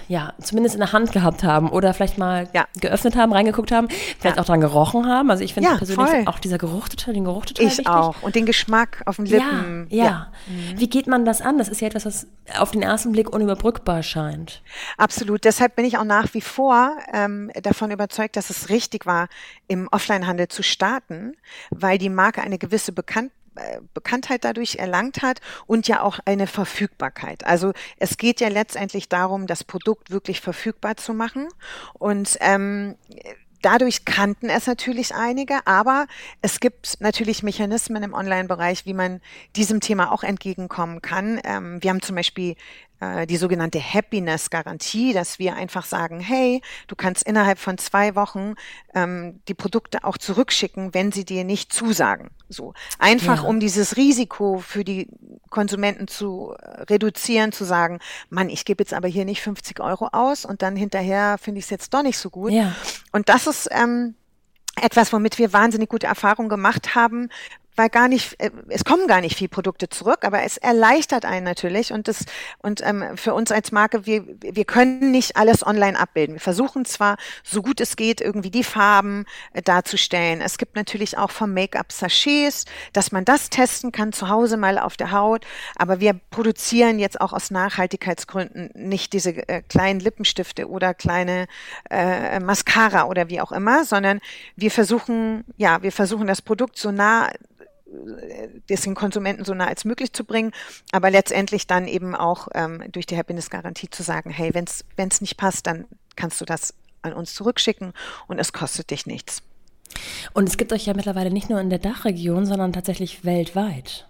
ja, zumindest in der Hand gehabt haben oder vielleicht mal ja. geöffnet haben, reingeguckt haben, vielleicht ja. auch dran gerochen haben. Also ich finde ja, persönlich voll. auch dieser Geruch total, den Geruch total ich wichtig. auch. Und den Geschmack auf den Lippen. Ja, ja. Mhm. Wie geht man das an? Das ist ja etwas, was auf den ersten Blick unüberbrückbar scheint. Absolut. Deshalb bin ich auch nach wie vor ähm, davon überzeugt, dass es richtig war, im Offline-Handel zu starten, weil die Marke eine gewisse Bekanntheit Bekanntheit dadurch erlangt hat und ja auch eine Verfügbarkeit. Also es geht ja letztendlich darum, das Produkt wirklich verfügbar zu machen und ähm, Dadurch kannten es natürlich einige, aber es gibt natürlich Mechanismen im Online-Bereich, wie man diesem Thema auch entgegenkommen kann. Ähm, wir haben zum Beispiel äh, die sogenannte Happiness-Garantie, dass wir einfach sagen, hey, du kannst innerhalb von zwei Wochen ähm, die Produkte auch zurückschicken, wenn sie dir nicht zusagen. So einfach, ja. um dieses Risiko für die Konsumenten zu reduzieren, zu sagen, Mann, ich gebe jetzt aber hier nicht 50 Euro aus und dann hinterher finde ich es jetzt doch nicht so gut. Ja. Und das ist ähm, etwas, womit wir wahnsinnig gute Erfahrungen gemacht haben, weil gar nicht, äh, es kommen gar nicht viel Produkte zurück, aber es erleichtert einen natürlich und das und ähm, für uns als Marke, wir wir können nicht alles online abbilden. Wir versuchen zwar so gut es geht irgendwie die Farben äh, darzustellen. Es gibt natürlich auch vom Make-up Sachets, dass man das testen kann zu Hause mal auf der Haut, aber wir produzieren jetzt auch aus Nachhaltigkeitsgründen nicht diese äh, kleinen Lippenstifte oder kleine äh, Mascara oder wie auch immer, sondern wir versuchen ja, wir versuchen das Produkt so nah das den Konsumenten so nah als möglich zu bringen, aber letztendlich dann eben auch ähm, durch die Happiness-Garantie zu sagen, hey, wenn es nicht passt, dann kannst du das an uns zurückschicken und es kostet dich nichts. Und es gibt euch ja mittlerweile nicht nur in der Dachregion, sondern tatsächlich weltweit.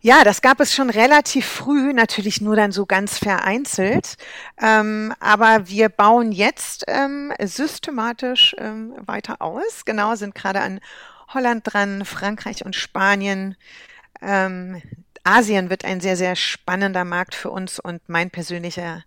Ja, das gab es schon relativ früh, natürlich nur dann so ganz vereinzelt. Ähm, aber wir bauen jetzt ähm, systematisch ähm, weiter aus. Genau, sind gerade an Holland dran, Frankreich und Spanien. Ähm, Asien wird ein sehr, sehr spannender Markt für uns und mein persönlicher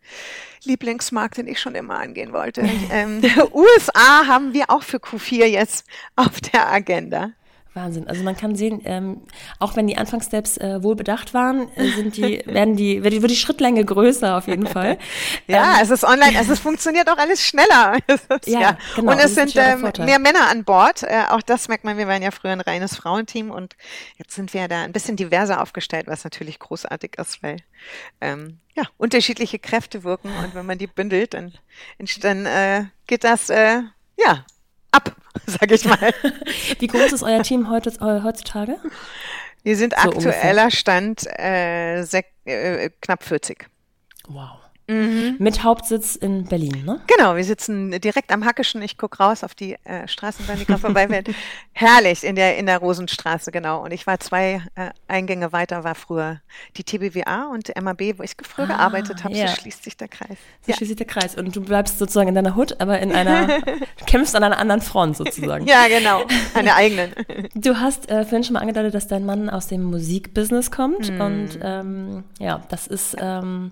Lieblingsmarkt, den ich schon immer angehen wollte. ähm, USA haben wir auch für Q4 jetzt auf der Agenda. Wahnsinn. Also man kann sehen, ähm, auch wenn die Anfangssteps äh, wohl bedacht waren, äh, sind die, werden die, wird die, wird die Schrittlänge größer auf jeden Fall. ja, ähm, es ist online, also es funktioniert auch alles schneller. Ist, ja, ja, genau. Und es sind ähm, mehr Männer an Bord. Äh, auch das merkt man, wir waren ja früher ein reines Frauenteam und jetzt sind wir da ein bisschen diverser aufgestellt, was natürlich großartig ist, weil ähm, ja, unterschiedliche Kräfte wirken und wenn man die bündelt, dann, dann äh, geht das äh, ja ab, sag ich mal. Wie groß ist euer Team heute, äh, heutzutage? Wir sind so aktueller ungefähr. Stand äh, äh, knapp 40. Wow. Mhm. Mit Hauptsitz in Berlin, ne? Genau, wir sitzen direkt am Hackischen. Ich guck raus auf die äh, Straßenbahn, die gerade vorbei wird. Herrlich, in der, in der Rosenstraße, genau. Und ich war zwei äh, Eingänge weiter, war früher die TBWA und MAB, wo ich früher ah, gearbeitet habe. Ja. So schließt sich der Kreis. So ja. schließt sich der Kreis. Und du bleibst sozusagen in deiner Hut, aber in einer, kämpfst an einer anderen Front sozusagen. ja, genau. An der eigenen. du hast äh, vorhin schon mal angedeutet, dass dein Mann aus dem Musikbusiness kommt. Mhm. Und ähm, ja, das ist ähm,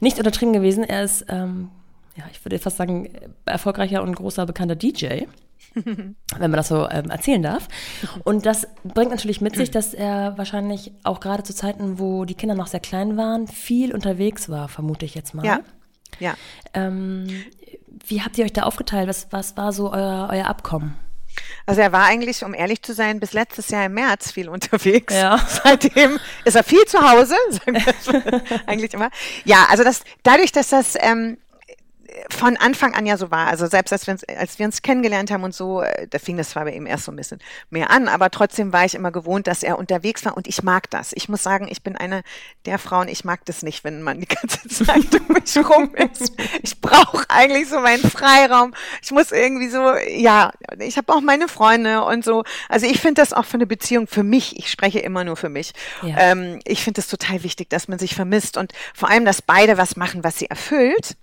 nicht untertrieben gewesen. Er ist ähm, ja, ich würde fast sagen, erfolgreicher und großer bekannter DJ. wenn man das so ähm, erzählen darf. Und das bringt natürlich mit sich, dass er wahrscheinlich auch gerade zu Zeiten, wo die Kinder noch sehr klein waren, viel unterwegs war, vermute ich jetzt mal. Ja. ja. Ähm, wie habt ihr euch da aufgeteilt? Was, was war so euer, euer Abkommen? Also er war eigentlich, um ehrlich zu sein, bis letztes Jahr im März viel unterwegs. Ja. Seitdem ist er viel zu Hause, eigentlich immer. Ja, also das, dadurch, dass das ähm, von Anfang an ja so war. Also selbst als wir uns, als wir uns kennengelernt haben und so, äh, da fing das zwar bei ihm erst so ein bisschen mehr an, aber trotzdem war ich immer gewohnt, dass er unterwegs war und ich mag das. Ich muss sagen, ich bin eine der Frauen, ich mag das nicht, wenn man die ganze Zeit um mich rum ist. Ich brauche eigentlich so meinen Freiraum. Ich muss irgendwie so, ja, ich habe auch meine Freunde und so. Also ich finde das auch für eine Beziehung für mich, ich spreche immer nur für mich. Ja. Ähm, ich finde es total wichtig, dass man sich vermisst und vor allem, dass beide was machen, was sie erfüllt.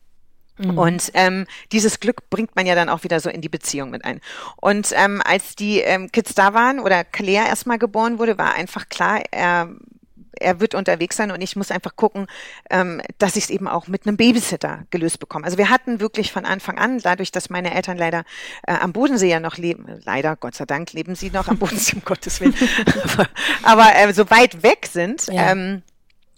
Mhm. Und ähm, dieses Glück bringt man ja dann auch wieder so in die Beziehung mit ein. Und ähm, als die ähm, Kids da waren oder Kalea erstmal geboren wurde, war einfach klar, er er wird unterwegs sein und ich muss einfach gucken, ähm, dass ich es eben auch mit einem Babysitter gelöst bekomme. Also wir hatten wirklich von Anfang an, dadurch, dass meine Eltern leider äh, am Bodensee ja noch leben, leider, Gott sei Dank leben sie noch am Bodensee, um Gottes Willen, aber, aber äh, so weit weg sind, ja. ähm,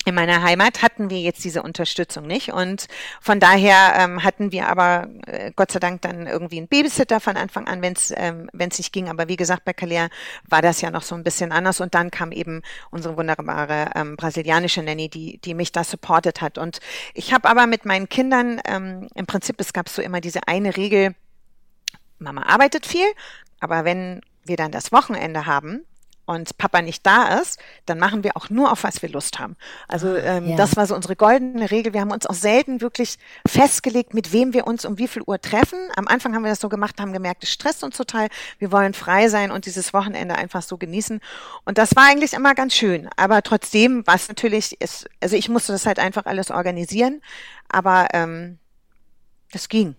in meiner Heimat hatten wir jetzt diese Unterstützung nicht und von daher ähm, hatten wir aber äh, Gott sei Dank dann irgendwie einen Babysitter von Anfang an, wenn es ähm, wenn nicht ging. Aber wie gesagt, bei Kalea war das ja noch so ein bisschen anders und dann kam eben unsere wunderbare ähm, brasilianische Nanny, die die mich da supportet hat. Und ich habe aber mit meinen Kindern ähm, im Prinzip es gab so immer diese eine Regel: Mama arbeitet viel, aber wenn wir dann das Wochenende haben, und Papa nicht da ist, dann machen wir auch nur auf was wir Lust haben. Also ah, ähm, ja. das war so unsere goldene Regel. Wir haben uns auch selten wirklich festgelegt, mit wem wir uns um wie viel Uhr treffen. Am Anfang haben wir das so gemacht, haben gemerkt, es stresst uns total. Wir wollen frei sein und dieses Wochenende einfach so genießen. Und das war eigentlich immer ganz schön. Aber trotzdem, was natürlich ist, also ich musste das halt einfach alles organisieren. Aber ähm, das ging.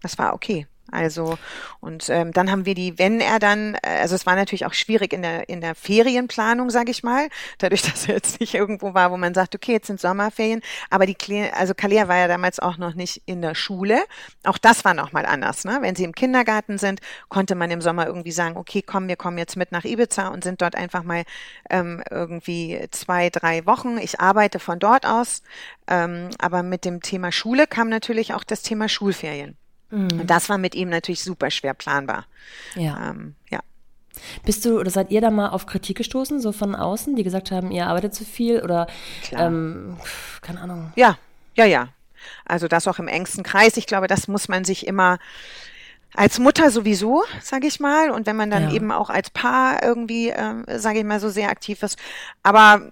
Das war okay. Also und ähm, dann haben wir die, wenn er dann, äh, also es war natürlich auch schwierig in der in der Ferienplanung, sage ich mal, dadurch, dass er jetzt nicht irgendwo war, wo man sagt, okay, jetzt sind Sommerferien, aber die also Kalea war ja damals auch noch nicht in der Schule. Auch das war noch mal anders, ne? Wenn sie im Kindergarten sind, konnte man im Sommer irgendwie sagen, okay, komm, wir kommen jetzt mit nach Ibiza und sind dort einfach mal ähm, irgendwie zwei, drei Wochen. Ich arbeite von dort aus, ähm, aber mit dem Thema Schule kam natürlich auch das Thema Schulferien. Mhm. Und das war mit ihm natürlich super schwer planbar. Ja. Ähm, ja. Bist du oder seid ihr da mal auf Kritik gestoßen, so von außen, die gesagt haben, ihr arbeitet zu viel oder ähm, keine Ahnung? Ja, ja, ja. Also das auch im engsten Kreis. Ich glaube, das muss man sich immer als Mutter sowieso, sage ich mal, und wenn man dann ja. eben auch als Paar irgendwie, äh, sage ich mal, so sehr aktiv ist. Aber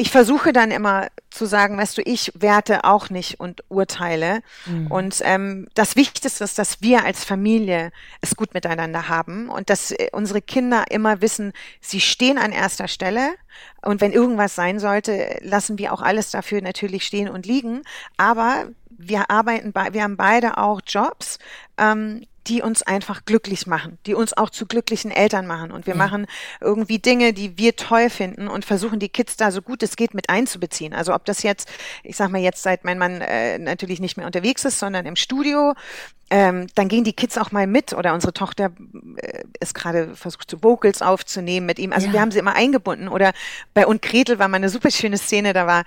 ich versuche dann immer zu sagen, weißt du, ich werte auch nicht und urteile. Mhm. Und ähm, das Wichtigste ist, dass wir als Familie es gut miteinander haben und dass äh, unsere Kinder immer wissen, sie stehen an erster Stelle. Und wenn irgendwas sein sollte, lassen wir auch alles dafür natürlich stehen und liegen. Aber wir arbeiten, bei, wir haben beide auch Jobs, ähm, die uns einfach glücklich machen, die uns auch zu glücklichen Eltern machen. Und wir ja. machen irgendwie Dinge, die wir toll finden und versuchen die Kids da so gut es geht mit einzubeziehen. Also ob das jetzt, ich sag mal jetzt, seit mein Mann äh, natürlich nicht mehr unterwegs ist, sondern im Studio, ähm, dann gehen die Kids auch mal mit oder unsere Tochter äh, ist gerade versucht, zu Vocals aufzunehmen mit ihm. Also ja. wir haben sie immer eingebunden. Oder bei Und Gretel war mal eine super schöne Szene, da war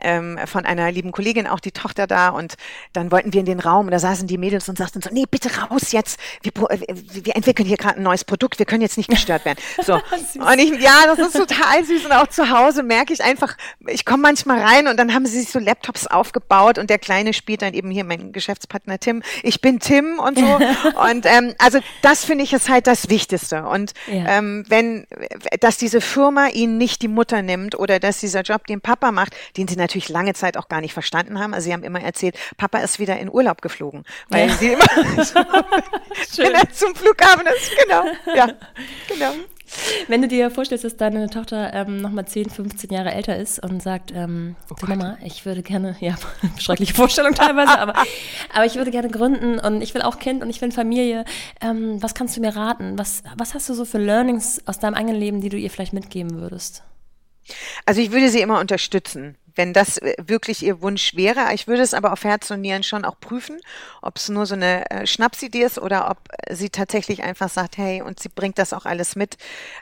ähm, von einer lieben Kollegin auch die Tochter da und dann wollten wir in den Raum und da saßen die Mädels und sagten so, nee, bitte raus jetzt, wir, äh, wir entwickeln hier gerade ein neues Produkt, wir können jetzt nicht gestört werden. So. und ich, ja, das ist total süß und auch zu Hause merke ich einfach, ich komme manchmal rein und dann haben sie sich so Laptops aufgebaut und der Kleine spielt dann eben hier mein Geschäftspartner Tim, ich bin Tim und so und ähm, also das finde ich ist halt das Wichtigste und ja. ähm, wenn, dass diese Firma ihn nicht die Mutter nimmt oder dass dieser Job den Papa macht, den sie natürlich lange Zeit auch gar nicht verstanden haben. Also sie haben immer erzählt, Papa ist wieder in Urlaub geflogen, weil ja. sie immer wenn er zum Flughafen ist. Genau, ja, genau. Wenn du dir vorstellst, dass deine Tochter ähm, nochmal 10, 15 Jahre älter ist und sagt, ähm, oh Mama, ich würde gerne, ja, schreckliche Vorstellung teilweise, aber, aber ich würde gerne gründen und ich will auch Kind und ich will Familie. Ähm, was kannst du mir raten? Was, was hast du so für Learnings aus deinem eigenen Leben, die du ihr vielleicht mitgeben würdest? Also ich würde sie immer unterstützen wenn das äh, wirklich ihr Wunsch wäre. Ich würde es aber auf Herz und Nieren schon auch prüfen, ob es nur so eine äh, Schnapsidee ist oder ob sie tatsächlich einfach sagt, hey, und sie bringt das auch alles mit,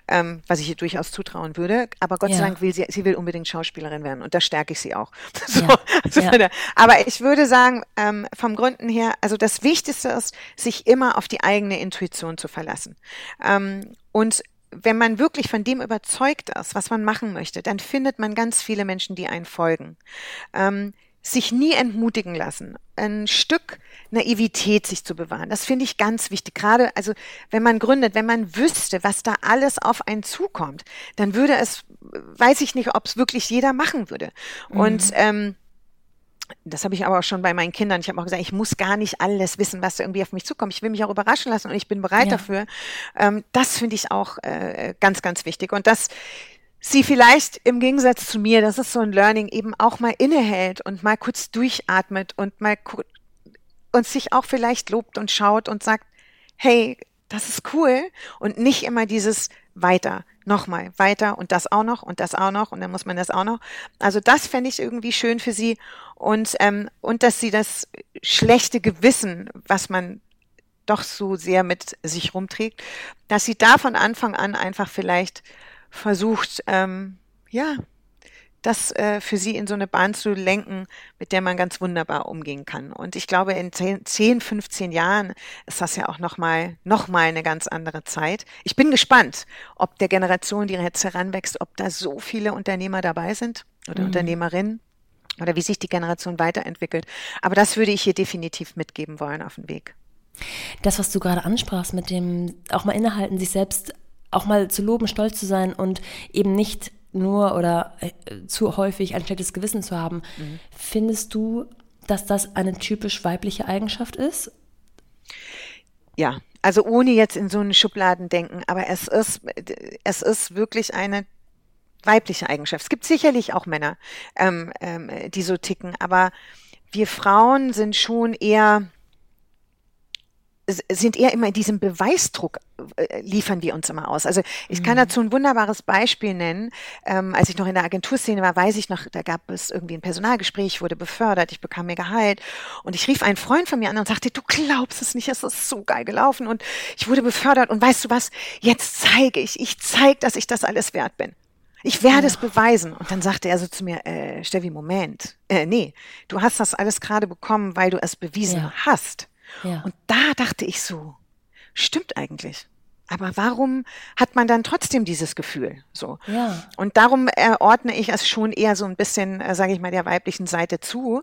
ähm, was ich ihr durchaus zutrauen würde. Aber Gott ja. sei Dank will sie, sie will unbedingt Schauspielerin werden und da stärke ich sie auch. so, ja. Also ja. Aber ich würde sagen, ähm, vom Gründen her, also das Wichtigste ist, sich immer auf die eigene Intuition zu verlassen. Ähm, und wenn man wirklich von dem überzeugt ist, was man machen möchte, dann findet man ganz viele Menschen, die einen folgen. Ähm, sich nie entmutigen lassen, ein Stück Naivität sich zu bewahren. Das finde ich ganz wichtig. Gerade, also, wenn man gründet, wenn man wüsste, was da alles auf einen zukommt, dann würde es, weiß ich nicht, ob es wirklich jeder machen würde. Mhm. Und, ähm, das habe ich aber auch schon bei meinen Kindern. Ich habe auch gesagt, ich muss gar nicht alles wissen, was irgendwie auf mich zukommt. Ich will mich auch überraschen lassen und ich bin bereit ja. dafür. Ähm, das finde ich auch äh, ganz, ganz wichtig. Und dass sie vielleicht im Gegensatz zu mir, das ist so ein Learning, eben auch mal innehält und mal kurz durchatmet und mal und sich auch vielleicht lobt und schaut und sagt, hey, das ist cool und nicht immer dieses weiter, nochmal, weiter und das auch noch und das auch noch und dann muss man das auch noch. Also das fände ich irgendwie schön für sie und, ähm, und dass sie das schlechte Gewissen, was man doch so sehr mit sich rumträgt, dass sie da von Anfang an einfach vielleicht versucht, ähm, ja, das äh, für sie in so eine Bahn zu lenken, mit der man ganz wunderbar umgehen kann. Und ich glaube, in 10, 10 15 Jahren ist das ja auch nochmal noch mal eine ganz andere Zeit. Ich bin gespannt, ob der Generation, die jetzt heranwächst, ob da so viele Unternehmer dabei sind oder mhm. Unternehmerinnen oder wie sich die Generation weiterentwickelt. Aber das würde ich hier definitiv mitgeben wollen auf den Weg. Das, was du gerade ansprachst, mit dem auch mal innehalten, sich selbst auch mal zu loben, stolz zu sein und eben nicht nur oder äh, zu häufig ein schlechtes Gewissen zu haben. Mhm. Findest du, dass das eine typisch weibliche Eigenschaft ist? Ja, also ohne jetzt in so einen Schubladen denken, aber es ist, es ist wirklich eine weibliche Eigenschaft. Es gibt sicherlich auch Männer, ähm, ähm, die so ticken, aber wir Frauen sind schon eher sind eher immer in diesem Beweisdruck äh, liefern wir uns immer aus. Also ich kann mhm. dazu ein wunderbares Beispiel nennen. Ähm, als ich noch in der Agenturszene war, weiß ich noch, da gab es irgendwie ein Personalgespräch, wurde befördert, ich bekam mir Gehalt und ich rief einen Freund von mir an und sagte, du glaubst es nicht, es ist so geil gelaufen und ich wurde befördert und weißt du was, jetzt zeige ich, ich zeige, dass ich das alles wert bin. Ich werde es beweisen. Und dann sagte er so zu mir, äh, Steffi, Moment. Äh, nee, du hast das alles gerade bekommen, weil du es bewiesen ja. hast. Ja. Und da dachte ich so, stimmt eigentlich. Aber warum hat man dann trotzdem dieses Gefühl? So. Ja. Und darum äh, ordne ich es schon eher so ein bisschen, äh, sage ich mal, der weiblichen Seite zu,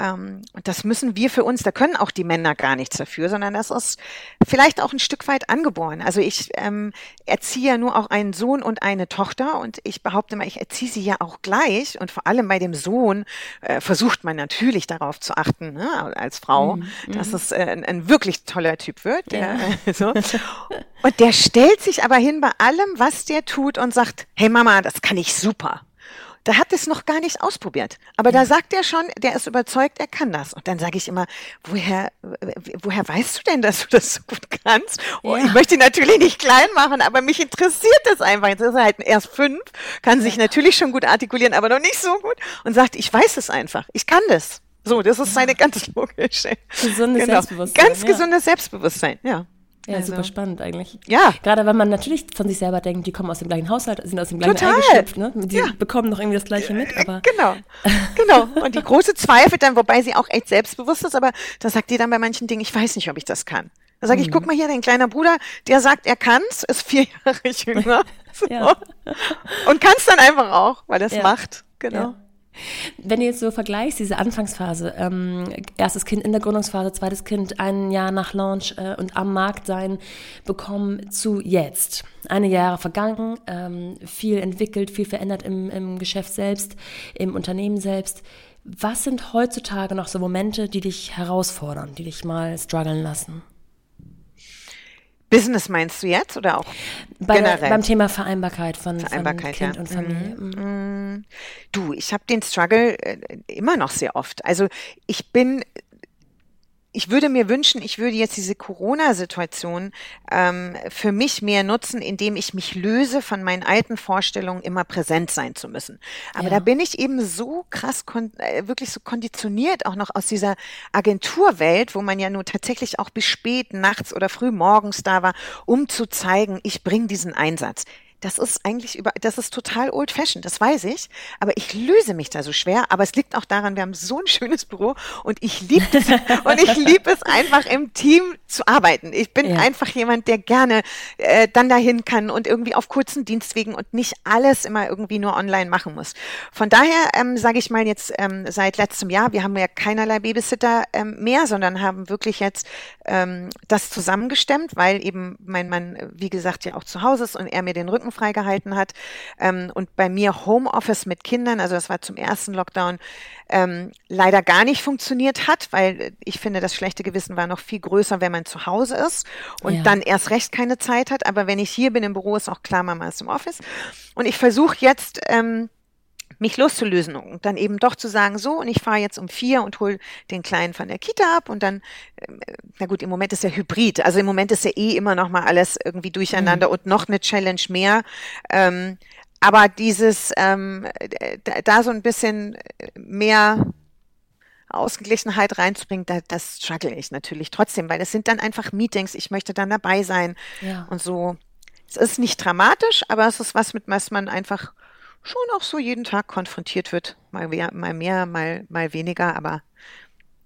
ähm, und das müssen wir für uns, da können auch die Männer gar nichts dafür, sondern das ist vielleicht auch ein Stück weit angeboren. Also ich ähm, erziehe ja nur auch einen Sohn und eine Tochter und ich behaupte mal, ich erziehe sie ja auch gleich und vor allem bei dem Sohn äh, versucht man natürlich darauf zu achten, ne, als Frau, mhm. dass mhm. es äh, ein, ein, wirklich toller Typ wird. Der, ja. so. Und der stellt sich aber hin bei allem, was der tut und sagt, hey Mama, das kann ich super der hat es noch gar nicht ausprobiert. Aber ja. da sagt er schon, der ist überzeugt, er kann das. Und dann sage ich immer, woher, woher weißt du denn, dass du das so gut kannst? Oh, ja. Ich möchte ihn natürlich nicht klein machen, aber mich interessiert das einfach. Jetzt ist er halt erst fünf, kann sich natürlich schon gut artikulieren, aber noch nicht so gut. Und sagt, ich weiß es einfach. Ich kann das. So, das ist seine ganz logische. Gesundes genau. Selbstbewusstsein. Ganz gesundes Selbstbewusstsein, ja. Ja, also, super spannend eigentlich. Ja. Gerade wenn man natürlich von sich selber denkt, die kommen aus dem gleichen Haushalt, sind aus dem gleichen Total. Ei geschöpft, ne? Die ja. bekommen noch irgendwie das Gleiche mit, aber. Genau. genau. Und die große Zweifel dann, wobei sie auch echt selbstbewusst ist, aber da sagt die dann bei manchen Dingen, ich weiß nicht, ob ich das kann. Da sage ich, mhm. guck mal hier, dein kleiner Bruder, der sagt, er kann's, ist vier Jahre jünger. So. ja. Und kann's dann einfach auch, weil er es ja. macht. Genau. Ja. Wenn du jetzt so vergleichst, diese Anfangsphase, ähm, erstes Kind in der Gründungsphase, zweites Kind ein Jahr nach Launch äh, und am Markt sein bekommen zu jetzt. Eine Jahre vergangen, ähm, viel entwickelt, viel verändert im, im Geschäft selbst, im Unternehmen selbst. Was sind heutzutage noch so Momente, die dich herausfordern, die dich mal strugglen lassen? Business meinst du jetzt oder auch Bei, generell? Beim Thema Vereinbarkeit von, Vereinbarkeit, von Kind ja. und Familie. Mhm. Du, ich habe den Struggle äh, immer noch sehr oft. Also ich bin ich würde mir wünschen, ich würde jetzt diese Corona-Situation ähm, für mich mehr nutzen, indem ich mich löse von meinen alten Vorstellungen, immer präsent sein zu müssen. Aber ja. da bin ich eben so krass, äh, wirklich so konditioniert, auch noch aus dieser Agenturwelt, wo man ja nur tatsächlich auch bis spät nachts oder früh morgens da war, um zu zeigen, ich bringe diesen Einsatz das ist eigentlich über, das ist total old fashioned, das weiß ich. Aber ich löse mich da so schwer. Aber es liegt auch daran, wir haben so ein schönes Büro und ich liebe es, und ich liebe es einfach im Team zu arbeiten. Ich bin ja. einfach jemand, der gerne äh, dann dahin kann und irgendwie auf kurzen Dienstwegen und nicht alles immer irgendwie nur online machen muss. Von daher ähm, sage ich mal jetzt ähm, seit letztem Jahr, wir haben ja keinerlei Babysitter ähm, mehr, sondern haben wirklich jetzt ähm, das zusammengestemmt, weil eben mein Mann, wie gesagt, ja auch zu Hause ist und er mir den Rücken freigehalten hat. Ähm, und bei mir Homeoffice mit Kindern, also das war zum ersten Lockdown, ähm, leider gar nicht funktioniert hat, weil ich finde, das schlechte Gewissen war noch viel größer, wenn man zu Hause ist und ja. dann erst recht keine Zeit hat. Aber wenn ich hier bin im Büro, ist auch klar, Mama ist im Office. Und ich versuche jetzt, ähm, mich loszulösen und dann eben doch zu sagen, so, und ich fahre jetzt um vier und hol den Kleinen von der Kita ab und dann, äh, na gut, im Moment ist ja Hybrid, also im Moment ist ja eh immer noch mal alles irgendwie durcheinander mhm. und noch eine Challenge mehr. Ähm, aber dieses, ähm, da, da so ein bisschen mehr Ausgeglichenheit reinzubringen, da, das struggle ich natürlich trotzdem, weil es sind dann einfach Meetings, ich möchte dann dabei sein ja. und so. Es ist nicht dramatisch, aber es ist was, mit was man einfach schon auch so jeden Tag konfrontiert wird. Mal mehr, mal, mehr, mal, mal weniger, aber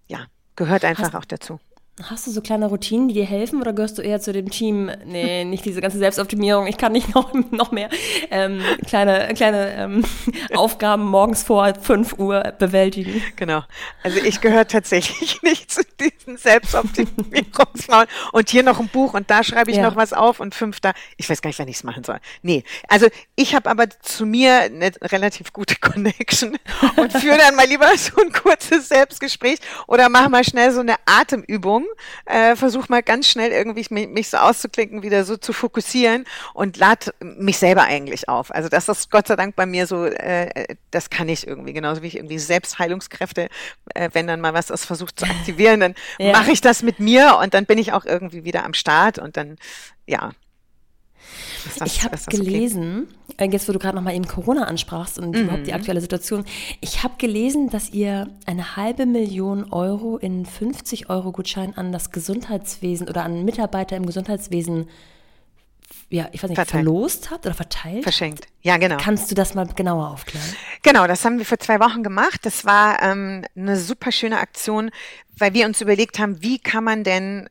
ja, gehört einfach Hast, auch dazu. Hast du so kleine Routinen, die dir helfen oder gehörst du eher zu dem Team, nee, nicht diese ganze Selbstoptimierung, ich kann nicht noch, noch mehr ähm, kleine, kleine ähm, Aufgaben morgens vor 5 Uhr bewältigen? Genau. Also ich gehöre tatsächlich nicht zu diesen Selbstoptimierungsfrauen und hier noch ein Buch und da schreibe ich ja. noch was auf und fünf da. Ich weiß gar nicht, wann ich es machen soll. Nee, also ich habe aber zu mir eine relativ gute Connection und führe dann mal lieber so ein kurzes Selbstgespräch oder mache mal schnell so eine Atemübung äh, versuche mal ganz schnell irgendwie mich, mich, so auszuklinken, wieder so zu fokussieren und lade mich selber eigentlich auf. Also das ist Gott sei Dank bei mir so, äh, das kann ich irgendwie, genauso wie ich irgendwie Selbstheilungskräfte, äh, wenn dann mal was ist, versucht zu aktivieren, dann ja. mache ich das mit mir und dann bin ich auch irgendwie wieder am Start und dann, ja, das, ich habe gelesen, okay? Äh, jetzt wo du gerade nochmal eben Corona ansprachst und mhm. überhaupt die aktuelle Situation, ich habe gelesen, dass ihr eine halbe Million Euro in 50 Euro Gutschein an das Gesundheitswesen oder an Mitarbeiter im Gesundheitswesen ja, ich weiß nicht, verteilt. verlost habt oder verteilt? Verschenkt. Ja, genau. Kannst du das mal genauer aufklären? Genau, das haben wir vor zwei Wochen gemacht. Das war ähm, eine super schöne Aktion, weil wir uns überlegt haben, wie kann man denn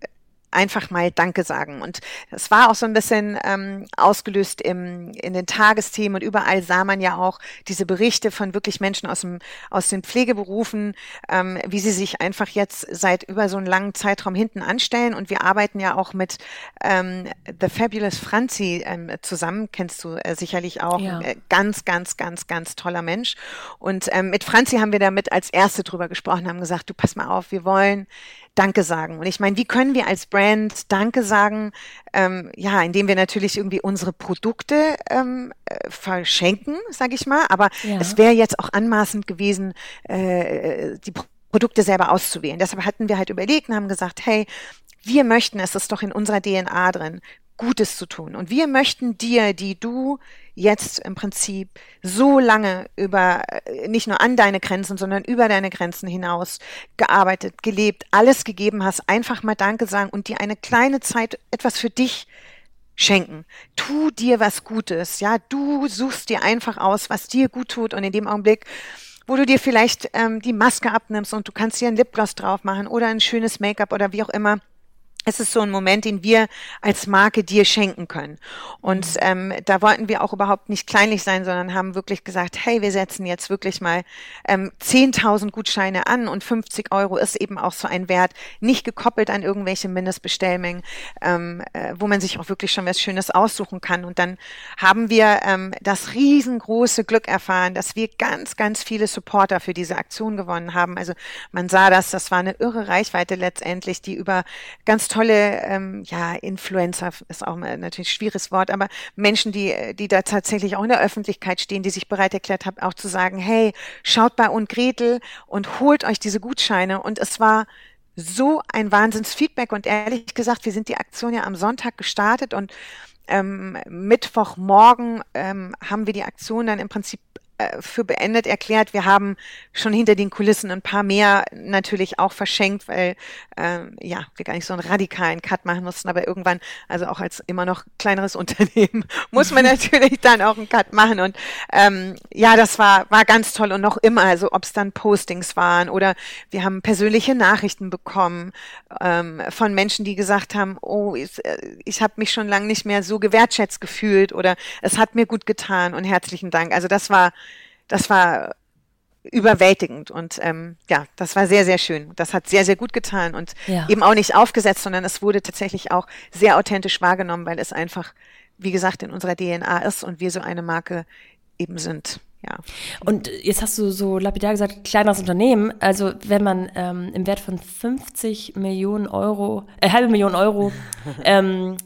einfach mal Danke sagen. Und es war auch so ein bisschen ähm, ausgelöst im, in den Tagesthemen und überall sah man ja auch diese Berichte von wirklich Menschen aus, dem, aus den Pflegeberufen, ähm, wie sie sich einfach jetzt seit über so einen langen Zeitraum hinten anstellen. Und wir arbeiten ja auch mit ähm, The Fabulous Franzi ähm, zusammen, kennst du äh, sicherlich auch. Ja. Äh, ganz, ganz, ganz, ganz toller Mensch. Und ähm, mit Franzi haben wir damit als Erste drüber gesprochen, haben gesagt, du pass mal auf, wir wollen Danke sagen. Und ich meine, wie können wir als Brand Danke sagen? Ähm, ja, indem wir natürlich irgendwie unsere Produkte ähm, äh, verschenken, sage ich mal. Aber ja. es wäre jetzt auch anmaßend gewesen, äh, die Produkte selber auszuwählen. Deshalb hatten wir halt überlegt und haben gesagt, hey, wir möchten, es ist doch in unserer DNA drin, Gutes zu tun. Und wir möchten dir, die du jetzt im Prinzip so lange über, äh, nicht nur an deine Grenzen, sondern über deine Grenzen hinaus gearbeitet, gelebt, alles gegeben hast, einfach mal Danke sagen und dir eine kleine Zeit etwas für dich schenken. Tu dir was Gutes, ja. Du suchst dir einfach aus, was dir gut tut und in dem Augenblick, wo du dir vielleicht ähm, die Maske abnimmst und du kannst dir ein Lipgloss drauf machen oder ein schönes Make-up oder wie auch immer, es ist so ein Moment, den wir als Marke dir schenken können. Und mhm. ähm, da wollten wir auch überhaupt nicht kleinlich sein, sondern haben wirklich gesagt, hey, wir setzen jetzt wirklich mal ähm, 10.000 Gutscheine an und 50 Euro ist eben auch so ein Wert, nicht gekoppelt an irgendwelche Mindestbestellmengen, ähm, äh, wo man sich auch wirklich schon was Schönes aussuchen kann. Und dann haben wir ähm, das riesengroße Glück erfahren, dass wir ganz, ganz viele Supporter für diese Aktion gewonnen haben. Also man sah das, das war eine irre Reichweite letztendlich, die über ganz tolle, ähm, ja, Influencer ist auch mal natürlich ein schwieriges Wort, aber Menschen, die, die da tatsächlich auch in der Öffentlichkeit stehen, die sich bereit erklärt haben, auch zu sagen, hey, schaut bei und Gretel und holt euch diese Gutscheine. Und es war so ein Wahnsinnsfeedback und ehrlich gesagt, wir sind die Aktion ja am Sonntag gestartet und ähm, Mittwochmorgen ähm, haben wir die Aktion dann im Prinzip für beendet erklärt. Wir haben schon hinter den Kulissen ein paar mehr natürlich auch verschenkt, weil ähm, ja wir gar nicht so einen radikalen Cut machen mussten. Aber irgendwann, also auch als immer noch kleineres Unternehmen, muss man natürlich dann auch einen Cut machen. Und ähm, ja, das war war ganz toll und noch immer. Also ob es dann Postings waren oder wir haben persönliche Nachrichten bekommen ähm, von Menschen, die gesagt haben, oh, ich, äh, ich habe mich schon lange nicht mehr so gewertschätzt gefühlt oder es hat mir gut getan und herzlichen Dank. Also das war das war überwältigend und ähm, ja, das war sehr, sehr schön. Das hat sehr, sehr gut getan und ja. eben auch nicht aufgesetzt, sondern es wurde tatsächlich auch sehr authentisch wahrgenommen, weil es einfach, wie gesagt, in unserer DNA ist und wir so eine Marke eben sind. Ja. Und jetzt hast du so lapidar gesagt, kleineres Unternehmen. Also wenn man ähm, im Wert von 50 Millionen Euro, äh, halbe Million Euro ähm,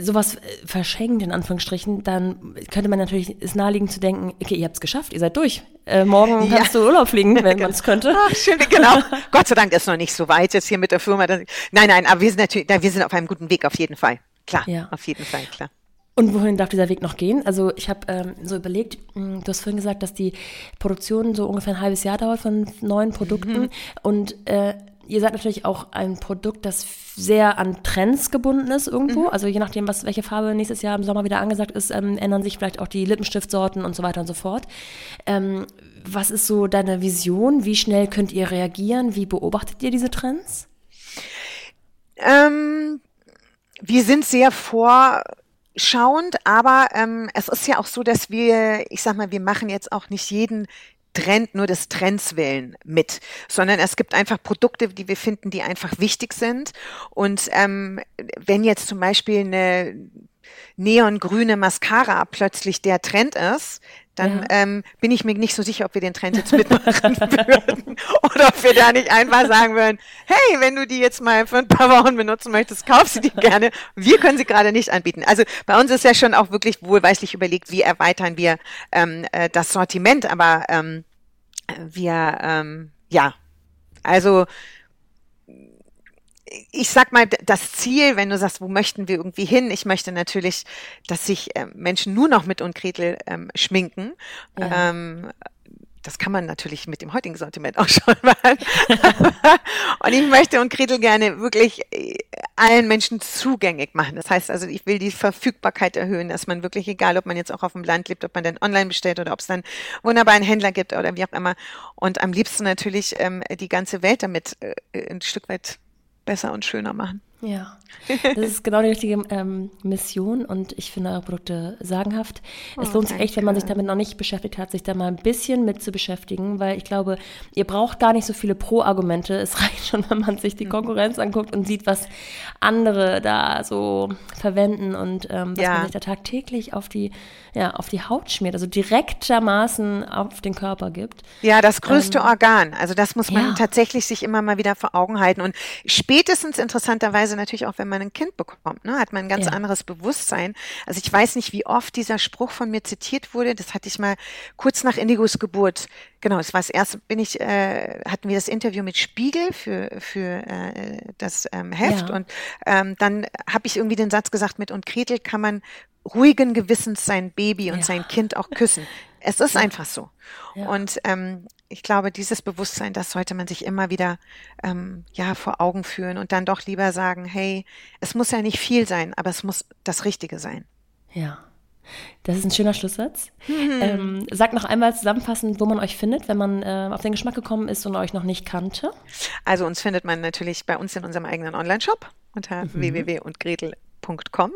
sowas äh, verschenkt, in Anführungsstrichen, dann könnte man natürlich, ist naheliegend zu denken, okay, ihr habt es geschafft, ihr seid durch. Äh, morgen kannst ja. du Urlaub fliegen, wenn man es könnte. Ach, schön, genau. Gott sei Dank ist noch nicht so weit jetzt hier mit der Firma. Nein, nein, aber wir sind natürlich, wir sind auf einem guten Weg, auf jeden Fall. Klar, ja. auf jeden Fall, klar. Und wohin darf dieser Weg noch gehen? Also ich habe ähm, so überlegt, mh, hm, du hast vorhin gesagt, dass die Produktion so ungefähr ein halbes Jahr dauert von neuen Produkten. Mhm. Und äh, Ihr seid natürlich auch ein Produkt, das sehr an Trends gebunden ist irgendwo. Mhm. Also je nachdem, was, welche Farbe nächstes Jahr im Sommer wieder angesagt ist, ähm, ändern sich vielleicht auch die Lippenstiftsorten und so weiter und so fort. Ähm, was ist so deine Vision? Wie schnell könnt ihr reagieren? Wie beobachtet ihr diese Trends? Ähm, wir sind sehr vorschauend, aber ähm, es ist ja auch so, dass wir, ich sag mal, wir machen jetzt auch nicht jeden Trend nur des Trends willen mit, sondern es gibt einfach Produkte, die wir finden, die einfach wichtig sind. Und ähm, wenn jetzt zum Beispiel eine neongrüne Mascara plötzlich der Trend ist, dann ja. ähm, bin ich mir nicht so sicher, ob wir den Trend jetzt mitmachen würden oder ob wir da nicht einfach sagen würden, hey, wenn du die jetzt mal für ein paar Wochen benutzen möchtest, kauf sie die gerne. Wir können sie gerade nicht anbieten. Also bei uns ist ja schon auch wirklich wohlweislich überlegt, wie erweitern wir ähm, äh, das Sortiment, aber ähm, wir, ähm, ja, also ich sag mal, das Ziel, wenn du sagst, wo möchten wir irgendwie hin? Ich möchte natürlich, dass sich äh, Menschen nur noch mit und Gretel ähm, schminken. Ja. Ähm, das kann man natürlich mit dem heutigen Sortiment auch schon machen. und ich möchte und Gretel gerne wirklich äh, allen Menschen zugänglich machen. Das heißt also, ich will die Verfügbarkeit erhöhen, dass man wirklich, egal ob man jetzt auch auf dem Land lebt, ob man dann online bestellt oder ob es dann wunderbar einen Händler gibt oder wie auch immer. Und am liebsten natürlich ähm, die ganze Welt damit äh, ein Stück weit besser und schöner machen. Ja, das ist genau die richtige ähm, Mission und ich finde eure Produkte sagenhaft. Oh, es lohnt sich echt, wenn man sich damit noch nicht beschäftigt hat, sich da mal ein bisschen mit zu beschäftigen, weil ich glaube, ihr braucht gar nicht so viele Pro-Argumente. Es reicht schon, wenn man sich die. Konkurrenz anguckt und sieht, was andere da so verwenden und ähm, was ja. man sich da tagtäglich auf die, ja, auf die Haut schmiert, also direktermaßen auf den Körper gibt. Ja, das größte ähm, Organ. Also das muss man ja. tatsächlich sich immer mal wieder vor Augen halten und spätestens interessanterweise Weise natürlich auch, wenn man ein Kind bekommt, ne, hat man ein ganz ja. anderes Bewusstsein. Also ich weiß nicht, wie oft dieser Spruch von mir zitiert wurde. Das hatte ich mal kurz nach Indigos Geburt. Genau, es war das erste, bin ich, äh, hatten wir das Interview mit Spiegel für, für äh, das ähm, Heft ja. und ähm, dann habe ich irgendwie den Satz gesagt, mit und Gretel kann man ruhigen Gewissens sein Baby und ja. sein Kind auch küssen. Es ist einfach so. Ja. Und ähm, ich glaube, dieses Bewusstsein, das sollte man sich immer wieder ähm, ja vor Augen führen und dann doch lieber sagen, hey, es muss ja nicht viel sein, aber es muss das Richtige sein. Ja. Das ist ein schöner Schlusssatz. Mhm. Ähm, sagt noch einmal zusammenfassend, wo man euch findet, wenn man äh, auf den Geschmack gekommen ist und euch noch nicht kannte. Also uns findet man natürlich bei uns in unserem eigenen Online-Shop unter mhm. www.gretel www.ecom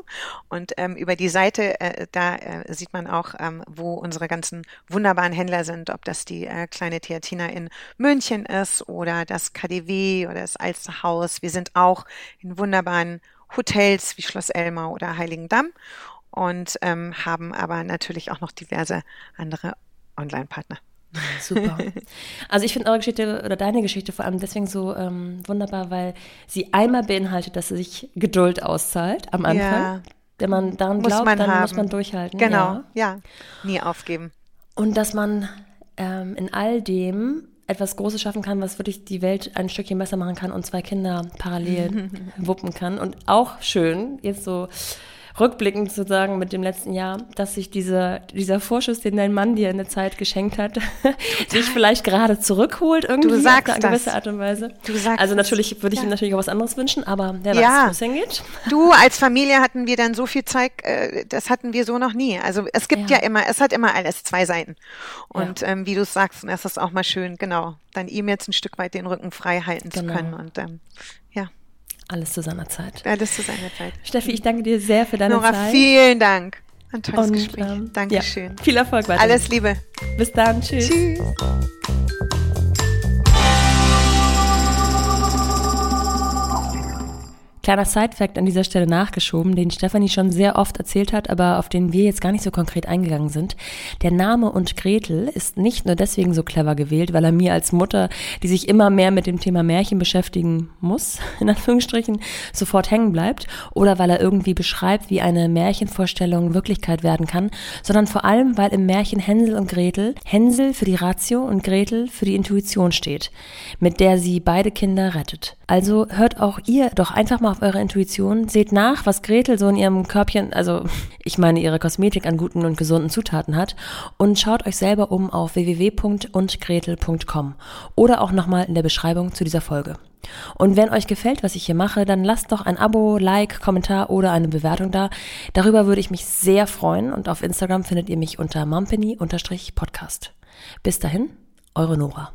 und ähm, über die Seite, äh, da äh, sieht man auch, ähm, wo unsere ganzen wunderbaren Händler sind, ob das die äh, kleine Theatina in München ist oder das KDW oder das Alsterhaus. Wir sind auch in wunderbaren Hotels wie Schloss Elmau oder Heiligendamm und ähm, haben aber natürlich auch noch diverse andere Online-Partner. Super. Also ich finde eure Geschichte oder deine Geschichte vor allem deswegen so ähm, wunderbar, weil sie einmal beinhaltet, dass sie sich Geduld auszahlt am Anfang. Ja. Wenn man daran muss glaubt, dann haben. muss man durchhalten. Genau, ja. ja. Nie aufgeben. Und dass man ähm, in all dem etwas Großes schaffen kann, was wirklich die Welt ein Stückchen besser machen kann und zwei Kinder parallel wuppen kann. Und auch schön, jetzt so rückblickend zu sagen mit dem letzten Jahr, dass sich dieser, dieser Vorschuss, den dein Mann dir in der Zeit geschenkt hat, sich vielleicht gerade zurückholt irgendwie du sagst auf eine gewisse Art und Weise. Du sagst also natürlich würde ich ja. ihm natürlich auch was anderes wünschen, aber wer weiß, ja. wo es hingeht. Du, als Familie hatten wir dann so viel Zeit, äh, das hatten wir so noch nie. Also es gibt ja, ja immer, es hat immer alles zwei Seiten. Und ähm, wie du sagst, das ist auch mal schön, genau, dann ihm jetzt ein Stück weit den Rücken frei halten genau. zu können. Und ähm. Alles zu seiner Zeit. Alles zu seiner Zeit. Steffi, ich danke dir sehr für deine Nora, Zeit. vielen Dank. Ein tolles Und, Gespräch. ähm, Dankeschön. Ja, viel Erfolg weiter. Alles Liebe. Bis dann. Tschüss. Tschüss. Kleiner Sidefact an dieser Stelle nachgeschoben, den Stefanie schon sehr oft erzählt hat, aber auf den wir jetzt gar nicht so konkret eingegangen sind. Der Name und Gretel ist nicht nur deswegen so clever gewählt, weil er mir als Mutter, die sich immer mehr mit dem Thema Märchen beschäftigen muss, in Anführungsstrichen, sofort hängen bleibt, oder weil er irgendwie beschreibt, wie eine Märchenvorstellung Wirklichkeit werden kann, sondern vor allem, weil im Märchen Hänsel und Gretel Hänsel für die Ratio und Gretel für die Intuition steht, mit der sie beide Kinder rettet. Also hört auch ihr doch einfach mal auf eure Intuition, seht nach, was Gretel so in ihrem Körbchen, also ich meine ihre Kosmetik an guten und gesunden Zutaten hat und schaut euch selber um auf www.undgretel.com oder auch nochmal in der Beschreibung zu dieser Folge. Und wenn euch gefällt, was ich hier mache, dann lasst doch ein Abo, Like, Kommentar oder eine Bewertung da. Darüber würde ich mich sehr freuen und auf Instagram findet ihr mich unter mumpany-podcast. Bis dahin, eure Nora.